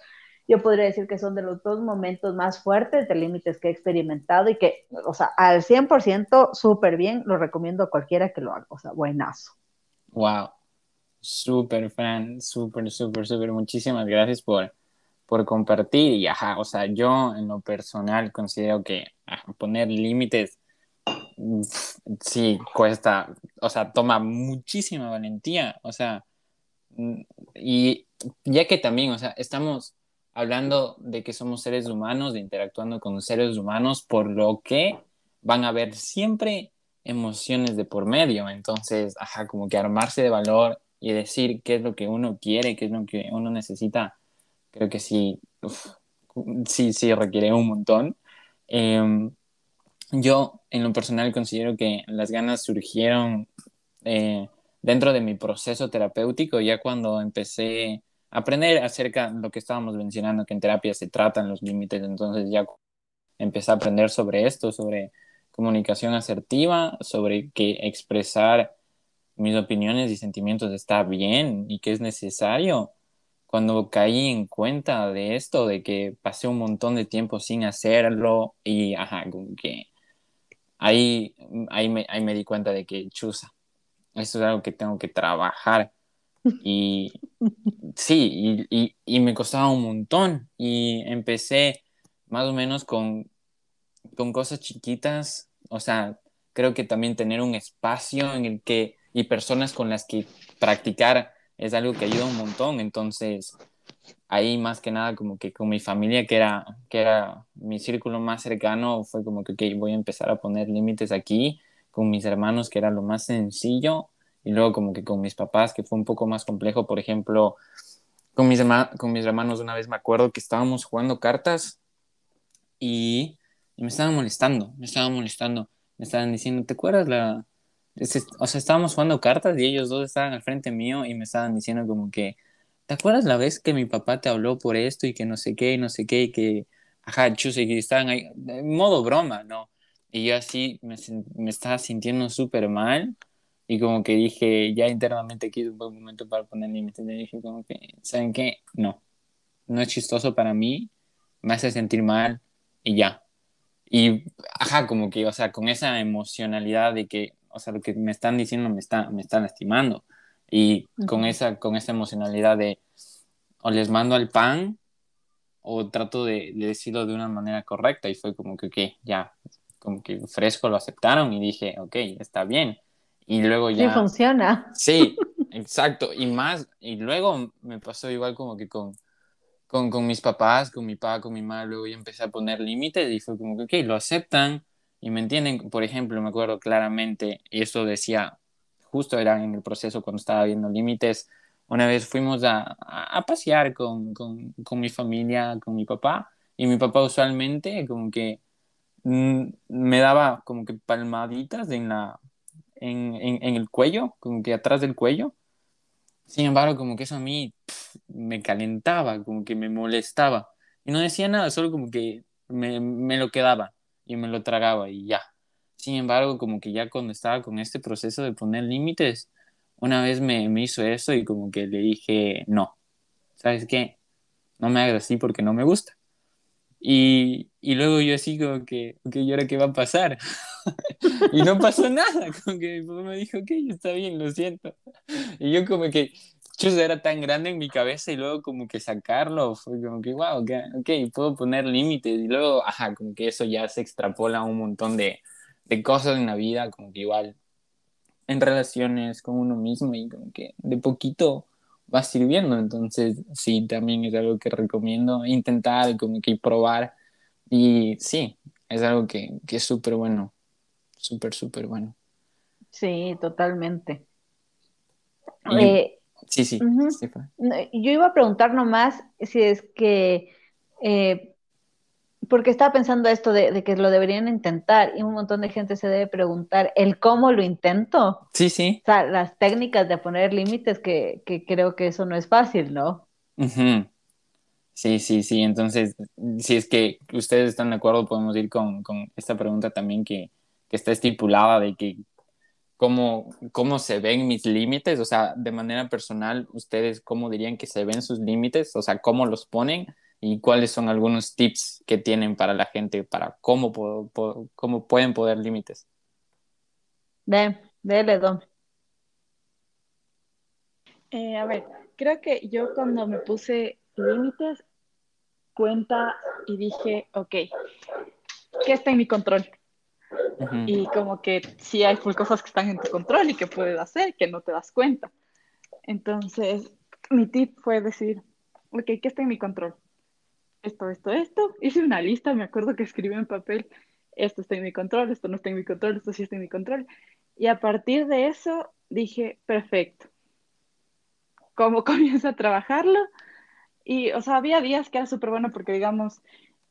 yo podría decir que son de los dos momentos más fuertes de límites que he experimentado y que, o sea, al 100% súper bien, lo recomiendo a cualquiera que lo haga, o sea, buenazo. Wow, súper fan, súper, súper, súper, muchísimas gracias por, por compartir y ajá, o sea, yo en lo personal considero que poner límites sí cuesta, o sea, toma muchísima valentía, o sea, mm, y ya que también, o sea, estamos hablando de que somos seres humanos, de interactuando con seres humanos, por lo que van a haber siempre emociones de por medio, entonces, ajá, como que armarse de valor y decir qué es lo que uno quiere, qué es lo que uno necesita creo que sí, sí, sí requiere un montón. Em, yo, en lo personal, considero que las ganas surgieron eh, dentro de mi proceso terapéutico, ya cuando empecé a aprender acerca de lo que estábamos mencionando, que en terapia se tratan los límites, entonces ya empecé a aprender sobre esto, sobre comunicación asertiva, sobre que expresar mis opiniones y sentimientos está bien y que es necesario. Cuando caí en cuenta de esto, de que pasé un montón de tiempo sin hacerlo y, ajá, como que ahí, ahí, me, ahí me di cuenta de que, chusa, esto es algo que tengo que trabajar. Y sí, y, y, y me costaba un montón y empecé más o menos con, con cosas chiquitas, o sea, creo que también tener un espacio en el que y personas con las que practicar es algo que ayuda un montón. Entonces, ahí más que nada como que con mi familia, que era, que era mi círculo más cercano, fue como que okay, voy a empezar a poner límites aquí, con mis hermanos, que era lo más sencillo, y luego como que con mis papás, que fue un poco más complejo, por ejemplo, con mis, con mis hermanos una vez me acuerdo que estábamos jugando cartas y, y me estaban molestando, me estaban molestando, me estaban diciendo, ¿te acuerdas la, o sea, estábamos jugando cartas y ellos dos estaban al frente mío y me estaban diciendo como que, ¿te acuerdas la vez que mi papá te habló por esto y que no sé qué y no sé qué y que, ajá, chuse, que estaban ahí, en modo broma, ¿no? Y yo así me, me estaba sintiendo súper mal y como que dije, ya internamente aquí un buen momento para poner límites. Y dije como que, ¿saben qué? No, no es chistoso para mí, me hace sentir mal y ya. Y, ajá, como que, o sea, con esa emocionalidad de que, o sea, lo que me están diciendo me está, me está lastimando. Y con, esa, con esa emocionalidad de, o les mando al pan, o trato de, decirlo de una manera correcta. Y fue como que, ok, ya, como que fresco lo aceptaron y dije, ok, está bien. Y luego ya... Sí, funciona. Sí, exacto. Y más, y luego me pasó igual como que con, con, con mis papás, con mi papá, con mi mamá, luego ya empecé a poner límites y fue como que, ok, lo aceptan y me entienden. Por ejemplo, me acuerdo claramente, y esto decía, justo era en el proceso cuando estaba viendo límites, una vez fuimos a, a, pasear con, con, con, mi familia, con mi papá, y mi papá usualmente como que mm, me daba como que palmaditas en, la, en, en, en, el cuello, como que atrás del cuello. Sin embargo, como que eso a mí me calentaba, como que me molestaba. Y no decía nada, solo como que me, me lo quedaba y me lo tragaba y ya. Sin embargo, como que ya cuando estaba con este proceso de poner límites, una vez me, me hizo eso y como que le dije, no, ¿sabes qué? No me hagas así porque no me gusta. Y, y, luego yo así como que, ok, ¿y ahora qué va a pasar? y no pasó nada, como que mi papá me dijo, ok, está bien, lo siento. Y yo como que, chus, era tan grande en mi cabeza y luego como que sacarlo, fue como que, wow, ok, okay puedo poner límites. Y luego, ajá, como que eso ya se extrapola a un montón de, de cosas en la vida, como que igual en relaciones con uno mismo y como que de poquito va sirviendo. Entonces, sí, también es algo que recomiendo intentar, como que probar. Y sí, es algo que, que es súper bueno, súper, súper bueno. Sí, totalmente. Eh, sí, sí, Yo iba a preguntar nomás si es que eh, porque estaba pensando esto de, que lo deberían intentar y un montón de gente se debe preguntar el cómo lo intento. Sí, sí. O sea, las técnicas de poner límites, que, creo que eso no es fácil, ¿no? Sí, sí, sí. Entonces, si es que ustedes están de acuerdo, podemos ir con, esta pregunta también que, está estipulada de que cómo, cómo se ven mis límites, o sea, de manera personal, ustedes cómo dirían que se ven sus límites, o sea, cómo los ponen y cuáles son algunos tips que tienen para la gente para cómo, cómo pueden poder límites. Ven, dele, Don. Eh, a ver, creo que yo cuando me puse límites, cuenta y dije, ok, ¿qué está en mi control? Y como que sí hay cosas que están en tu control y que puedes hacer, que no te das cuenta. Entonces, mi tip fue decir, ok, ¿qué está en mi control? Esto, esto, esto. Hice una lista, me acuerdo que escribí en papel, esto está en mi control, esto no está en mi control, esto sí está en mi control. Y a partir de eso dije, perfecto. ¿Cómo comienzo a trabajarlo? Y, o sea, había días que era súper bueno porque, digamos,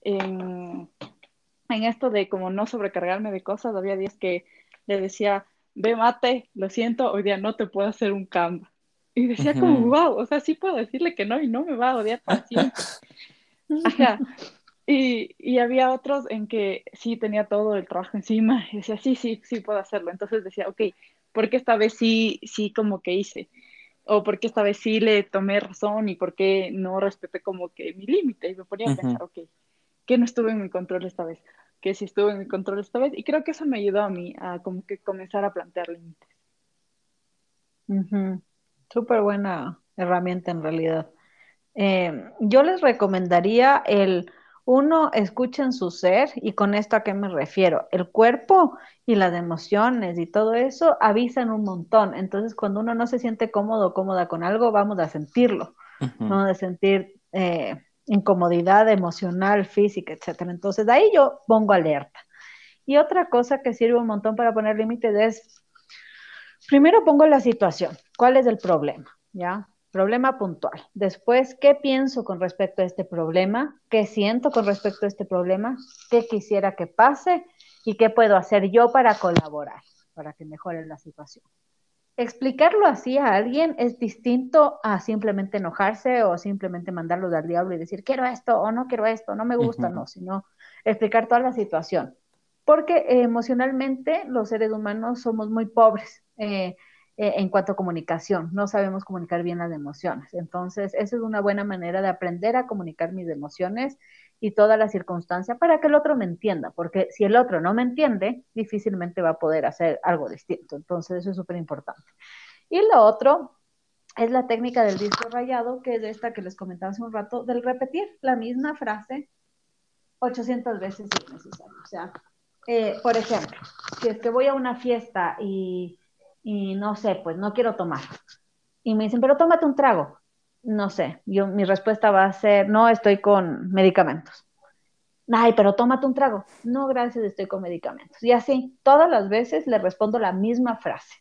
en, en esto de como no sobrecargarme de cosas, había días que le decía, ve mate, lo siento, hoy día no te puedo hacer un cambio. Y decía como, wow, o sea, sí puedo decirle que no y no me va a odiar para siempre. Ajá. Y, y, había otros en que sí tenía todo el trabajo encima y decía, sí, sí, sí puedo hacerlo. Entonces decía, ok, ¿por qué esta vez sí, sí como que hice? O ¿por qué esta vez sí le tomé razón y por qué no respeté como que mi límite? Y me ponía a pensar, ok, ¿qué no estuve en mi control esta vez? ¿Qué sí estuve en mi control esta vez? Y creo que eso me ayudó a mí a como que comenzar a plantear límites. Súper buena herramienta en realidad. Eh, yo les recomendaría el, uno, escuchen su ser y con esto a qué me refiero. El cuerpo y las emociones y todo eso avisan un montón. Entonces, cuando uno no se siente cómodo o cómoda con algo, vamos a sentirlo. Vamos a sentir eh, incomodidad emocional, física, etcétera. Entonces, de ahí yo pongo alerta. Y otra cosa que sirve un montón para poner límites es, primero pongo la situación. ¿Cuál es el problema? ¿Ya? Problema puntual. Después, ¿qué pienso con respecto a este problema? ¿Qué siento con respecto a este problema? ¿Qué quisiera que pase? ¿Y qué puedo hacer yo para colaborar, para que mejore la situación? Explicarlo así a alguien es distinto a simplemente enojarse o simplemente mandarlo al diablo y decir, quiero esto o no quiero esto, no me gusta, no, sino explicar toda la situación. porque emocionalmente los seres humanos somos muy pobres. Eh, eh, en cuanto a comunicación, no sabemos comunicar bien las emociones. Entonces, esa es una buena manera de aprender a comunicar mis emociones y toda la circunstancia para que el otro me entienda, porque si el otro no me entiende, difícilmente va a poder hacer algo distinto. Entonces, eso es súper importante. Y lo otro es la técnica del disco rayado, que es esta que les comentaba hace un rato, del repetir la misma frase 800 veces si es necesario. O sea, eh, por ejemplo, si es que voy a una fiesta y, y no sé, pues no quiero tomar. Y me dicen, pero tómate un trago. No sé, yo mi respuesta va a ser, no, estoy con medicamentos. Ay, pero tómate un trago. No, gracias, estoy con medicamentos. Y así, todas las veces le respondo la misma frase.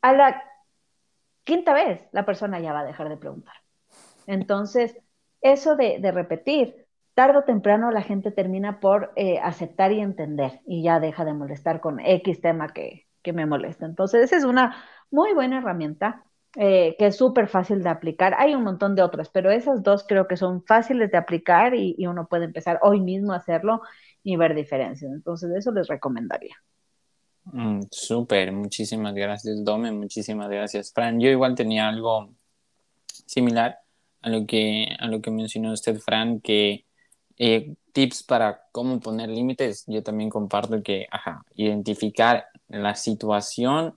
A la quinta vez, la persona ya va a dejar de preguntar. Entonces, eso de, repetir, tarde o temprano la gente termina por eh, aceptar y entender y ya deja de molestar con X tema que, me molesta. Entonces, esa es una muy buena herramienta eh, que es súper fácil de aplicar. Hay un montón de otras, pero esas dos creo que son fáciles de aplicar y, y uno puede empezar hoy mismo a hacerlo y ver diferencias. Entonces, eso les recomendaría. Mm, súper, muchísimas gracias, Dome, muchísimas gracias, Fran. Yo igual tenía algo similar a lo que, a lo que mencionó usted, Fran, que eh, tips para cómo poner límites, yo también comparto que, ajá, identificar la situación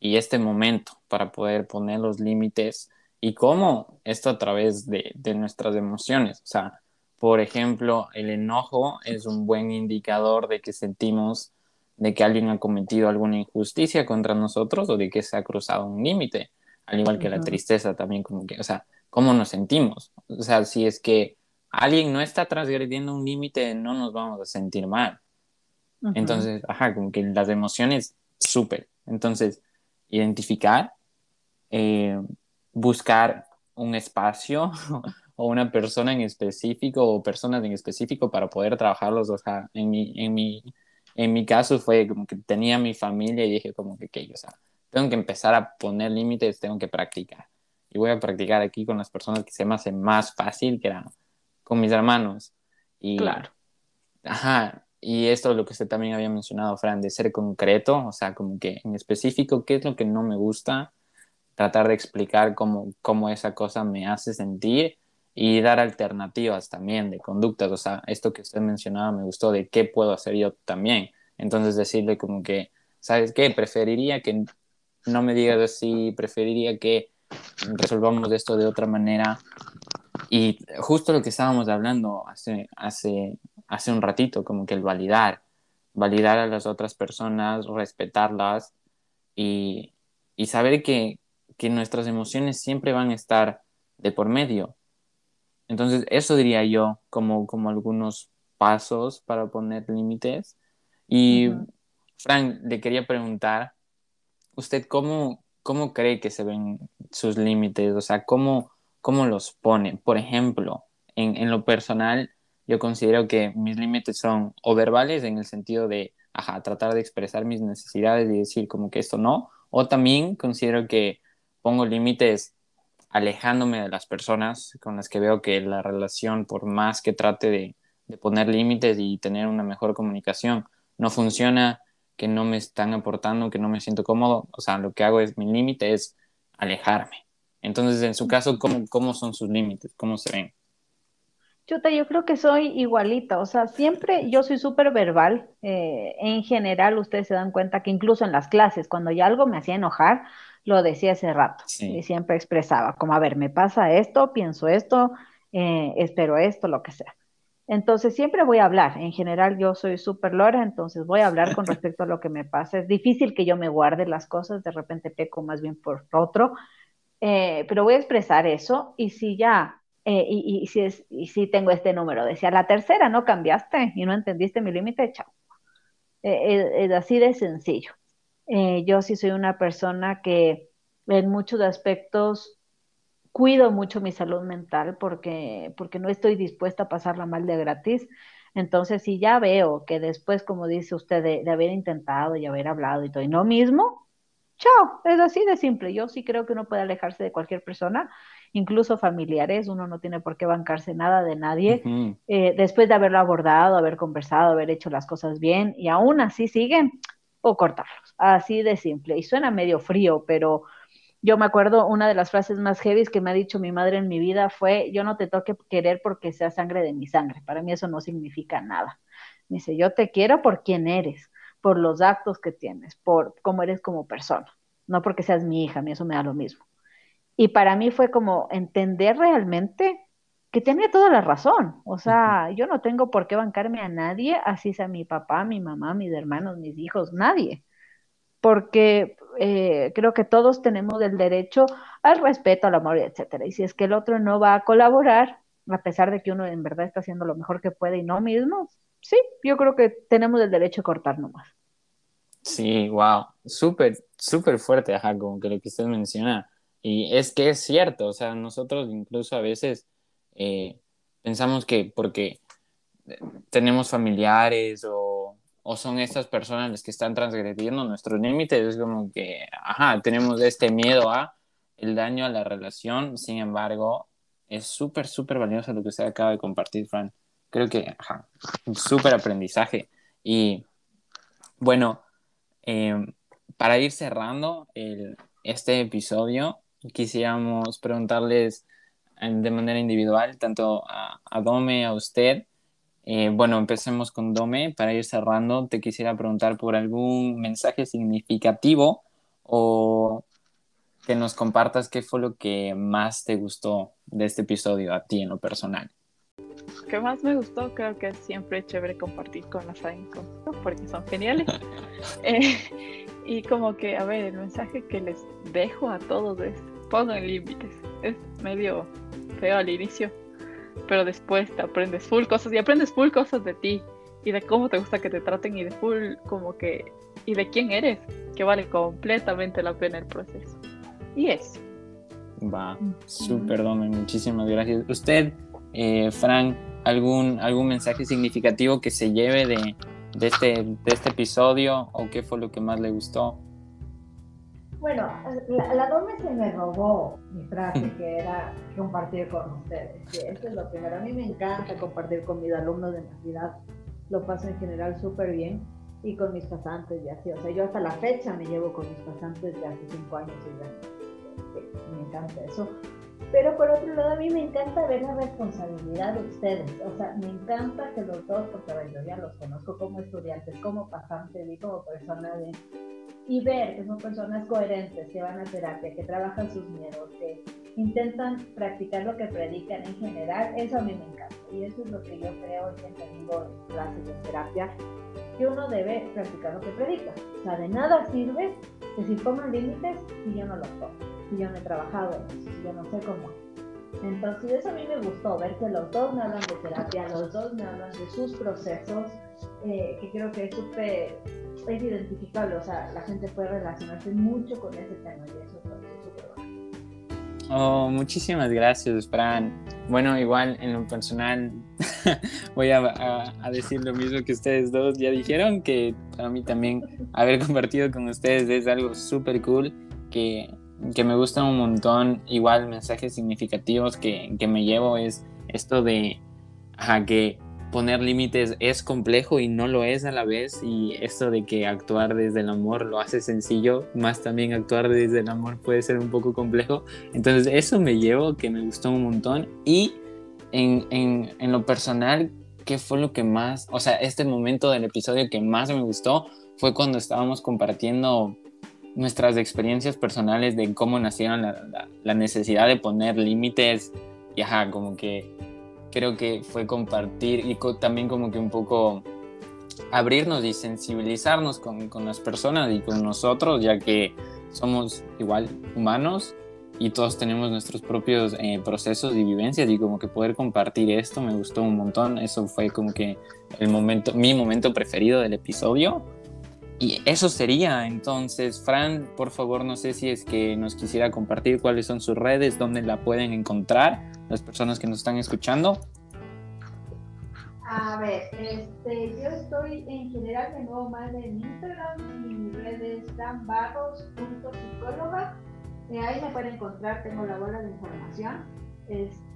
y este momento para poder poner los límites y cómo esto a través de, de nuestras emociones. O sea, por ejemplo, el enojo es un buen indicador de que sentimos de que alguien ha cometido alguna injusticia contra nosotros o de que se ha cruzado un límite, al igual que la tristeza también, como que, o sea, cómo nos sentimos. O sea, si es que alguien no está transgrediendo un límite, no nos vamos a sentir mal. Entonces, ajá, como que las emociones, súper. Entonces, identificar, eh, buscar un espacio o una persona en específico o personas en específico para poder trabajarlos. O sea, en mi, en mi en mi caso fue como que tenía mi familia y dije como que, okay, o sea, tengo que empezar a poner límites, tengo que practicar. Y voy a practicar aquí con las personas que se me hace más fácil, que eran con mis hermanos. Y, claro. Ajá, y esto es lo que usted también había mencionado, Fran, de ser concreto, o sea, como que en específico, qué es lo que no me gusta, tratar de explicar cómo, cómo esa cosa me hace sentir y dar alternativas también de conductas. O sea, esto que usted mencionaba me gustó de qué puedo hacer yo también. Entonces decirle como que, ¿sabes qué? Preferiría que no me digas así, preferiría que resolvamos esto de otra manera. Y justo lo que estábamos hablando hace, hace, hace un ratito, como que el validar, validar a las otras personas, respetarlas y, y saber que, que nuestras emociones siempre van a estar de por medio entonces, eso diría yo como, como algunos pasos para poner límites. Y, Frank, le quería preguntar, ¿usted cómo, cómo cree que se ven sus límites? O sea, ¿cómo, cómo los pone? Por ejemplo, en, en lo personal, yo considero que mis límites son o verbales en el sentido de, tratar de expresar mis necesidades y decir como que esto no, o también considero que pongo límites alejándome de las personas con las que veo que la relación, por más que trate de, poner límites y tener una mejor comunicación, no funciona, que no me están aportando, que no me siento cómodo, o sea, lo que hago es, mi límite es alejarme. Entonces, en su caso, ¿cómo, cómo son sus límites? ¿Cómo se ven? Chuta, yo creo que soy igualita, o sea, siempre yo soy súper verbal. Eh, en general, ustedes se dan cuenta que incluso en las clases, cuando ya algo me hacía enojar, lo decía hace rato y siempre expresaba, como, a ver, me pasa esto, pienso esto, eh, espero esto, lo que sea. Entonces siempre voy a hablar. En general yo soy súper lora, entonces voy a hablar con respecto a lo que me pasa. Es difícil que yo me guarde las cosas, de repente peco más bien por otro, eh, pero voy a expresar eso y si ya, eh, y, si es, y si tengo este número, decía, la tercera no cambiaste y no entendiste mi límite, chao. es así de sencillo. Eh, yo sí soy una persona que en muchos aspectos cuido mucho mi salud mental porque, porque no estoy dispuesta a pasarla mal de gratis. Entonces, si ya veo que después, como dice usted, de, haber intentado y haber hablado y todo, y no mismo, chao, es así de simple. Yo sí creo que uno puede alejarse de cualquier persona incluso familiares, uno no tiene por qué bancarse nada de nadie, eh, después de haberlo abordado, haber conversado, haber hecho las cosas bien y aún así siguen, o cortarlos, así de simple. Y suena medio frío, pero yo me acuerdo una de las frases más heavy que me ha dicho mi madre en mi vida fue, yo no te toque querer porque sea sangre de mi sangre, para mí eso no significa nada. Me dice, yo te quiero por quién eres, por los actos que tienes, por cómo eres como persona, no porque seas mi hija, a mí eso me da lo mismo. Y para mí fue como entender realmente que tenía toda la razón. O sea, yo no tengo por qué bancarme a nadie, así sea mi papá, mi mamá, mis hermanos, mis hijos, nadie. Porque eh, creo que todos tenemos el derecho al respeto, al amor, etcétera. Y si es que el otro no va a colaborar, a pesar de que uno en verdad está haciendo lo mejor que puede y no mismo, sí, yo creo que tenemos el derecho a cortar nomás. Sí, wow, súper, súper fuerte, ajá, como que lo que usted menciona. Y es que es cierto, o sea, nosotros incluso a veces eh, pensamos que porque tenemos familiares o, o, son estas personas las que están transgrediendo nuestros límites, es como que, ajá, tenemos este miedo a el daño a la relación, sin embargo, es súper, súper valioso lo que usted acaba de compartir, Fran creo que, ajá, súper aprendizaje. Y bueno, em, para ir cerrando el, este episodio, quisiéramos preguntarles de manera individual, tanto a, a Dome, a usted. Eh, bueno, empecemos con Dome. Para ir cerrando, te quisiera preguntar por algún mensaje significativo o que nos compartas qué fue lo que más te gustó de este episodio a ti en lo personal que más me gustó, creo que es siempre chévere compartir con las con porque son geniales. Eh, y como que, a ver, el mensaje que les dejo a todos es, pongan límites. Es medio feo al inicio, pero después te aprendes full cosas y aprendes full cosas de ti y de cómo te gusta que te traten y de full como que, y de quién eres, que vale completamente la pena el proceso. Y eso. Va, súper, Domen, muchísimas gracias. Usted, eh, Frank, algún, algún mensaje significativo que se lleve de, de, este, de este episodio o qué fue lo que más le gustó? Bueno, la, la Dome se me robó mi frase que era compartir con ustedes. eso es lo primero. A mí me encanta compartir con mis alumnos de Navidad. Lo paso en general súper bien y con mis pasantes y así. O sea, yo hasta la fecha me llevo con mis pasantes de hace cinco años y me encanta eso. Pero por otro lado, a mí me encanta ver la responsabilidad de ustedes. O sea, me encanta que los dos, porque yo ya los conozco como estudiantes, como pasantes y como personas, de, y ver que son personas coherentes, que van a terapia, que trabajan sus miedos, que intentan practicar lo que predican en general, eso a mí me encanta. Y eso es lo que yo creo que tengo en clases de terapia, que uno debe practicar lo que predica. O sea, de nada sirve que si pongan límites si yo no los pongo si yo no he trabajado en eso, yo no sé cómo. Entonces eso a mí me gustó, ver que los dos me hablan de terapia, los dos me hablan de sus procesos, eh, que creo que es súper, es identificable, o sea, la gente puede relacionarse mucho con ese tema y eso es súper bueno. Oh, muchísimas gracias, Fran. Bueno, igual en lo personal voy a, a, decir lo mismo que ustedes dos ya dijeron, que para mí también haber compartido con ustedes es algo súper cool, que que me gusta un montón, igual mensajes significativos que, que me llevo es esto de que poner límites es complejo y no lo es a la vez y esto de que actuar desde el amor lo hace sencillo, más también actuar desde el amor puede ser un poco complejo. Entonces eso me llevo, que me gustó un montón y en, en, en lo personal, ¿qué fue lo que más, o sea, este momento del episodio que más me gustó fue cuando estábamos compartiendo nuestras experiencias personales de cómo nacieron la, necesidad de poner límites y ajá, como que creo que fue compartir y también como que un poco abrirnos y sensibilizarnos con, con, las personas y con nosotros, ya que somos igual humanos y todos tenemos nuestros propios eh, procesos y vivencias y como que poder compartir esto me gustó un montón, eso fue como que el momento, mi momento preferido del episodio y eso sería, entonces, Fran, por favor, no sé si es que nos quisiera compartir cuáles son sus redes, dónde la pueden encontrar las personas que nos están escuchando. A ver, este, yo estoy en general de nuevo más en Instagram, mi red es danbarros.psicóloga Eh, ahí me pueden encontrar, tengo la bola de información. Este,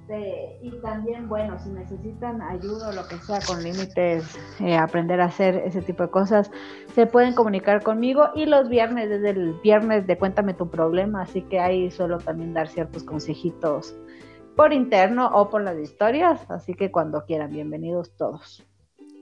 y también, bueno, si necesitan ayuda o lo que sea con límites, eh, aprender a hacer ese tipo de cosas, se pueden comunicar conmigo. Y los viernes, desde el viernes de Cuéntame tu problema, así que ahí suelo también dar ciertos consejitos por interno o por las historias. Así que cuando quieran, bienvenidos todos.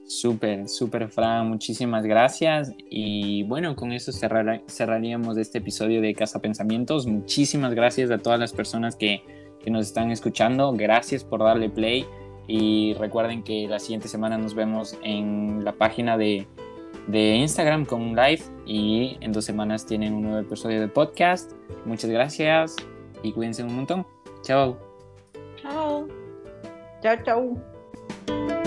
Súper, súper, Fran, muchísimas gracias. Y bueno, con eso cerraríamos este episodio de Casa Pensamientos. Muchísimas gracias a todas las personas que, que nos están escuchando. Gracias por darle play. Y recuerden que la siguiente semana nos vemos en la página de, de Instagram con un live. Y en dos semanas tienen un nuevo episodio de podcast. Muchas gracias y cuídense un montón. Chao. Chao. Chao, chao.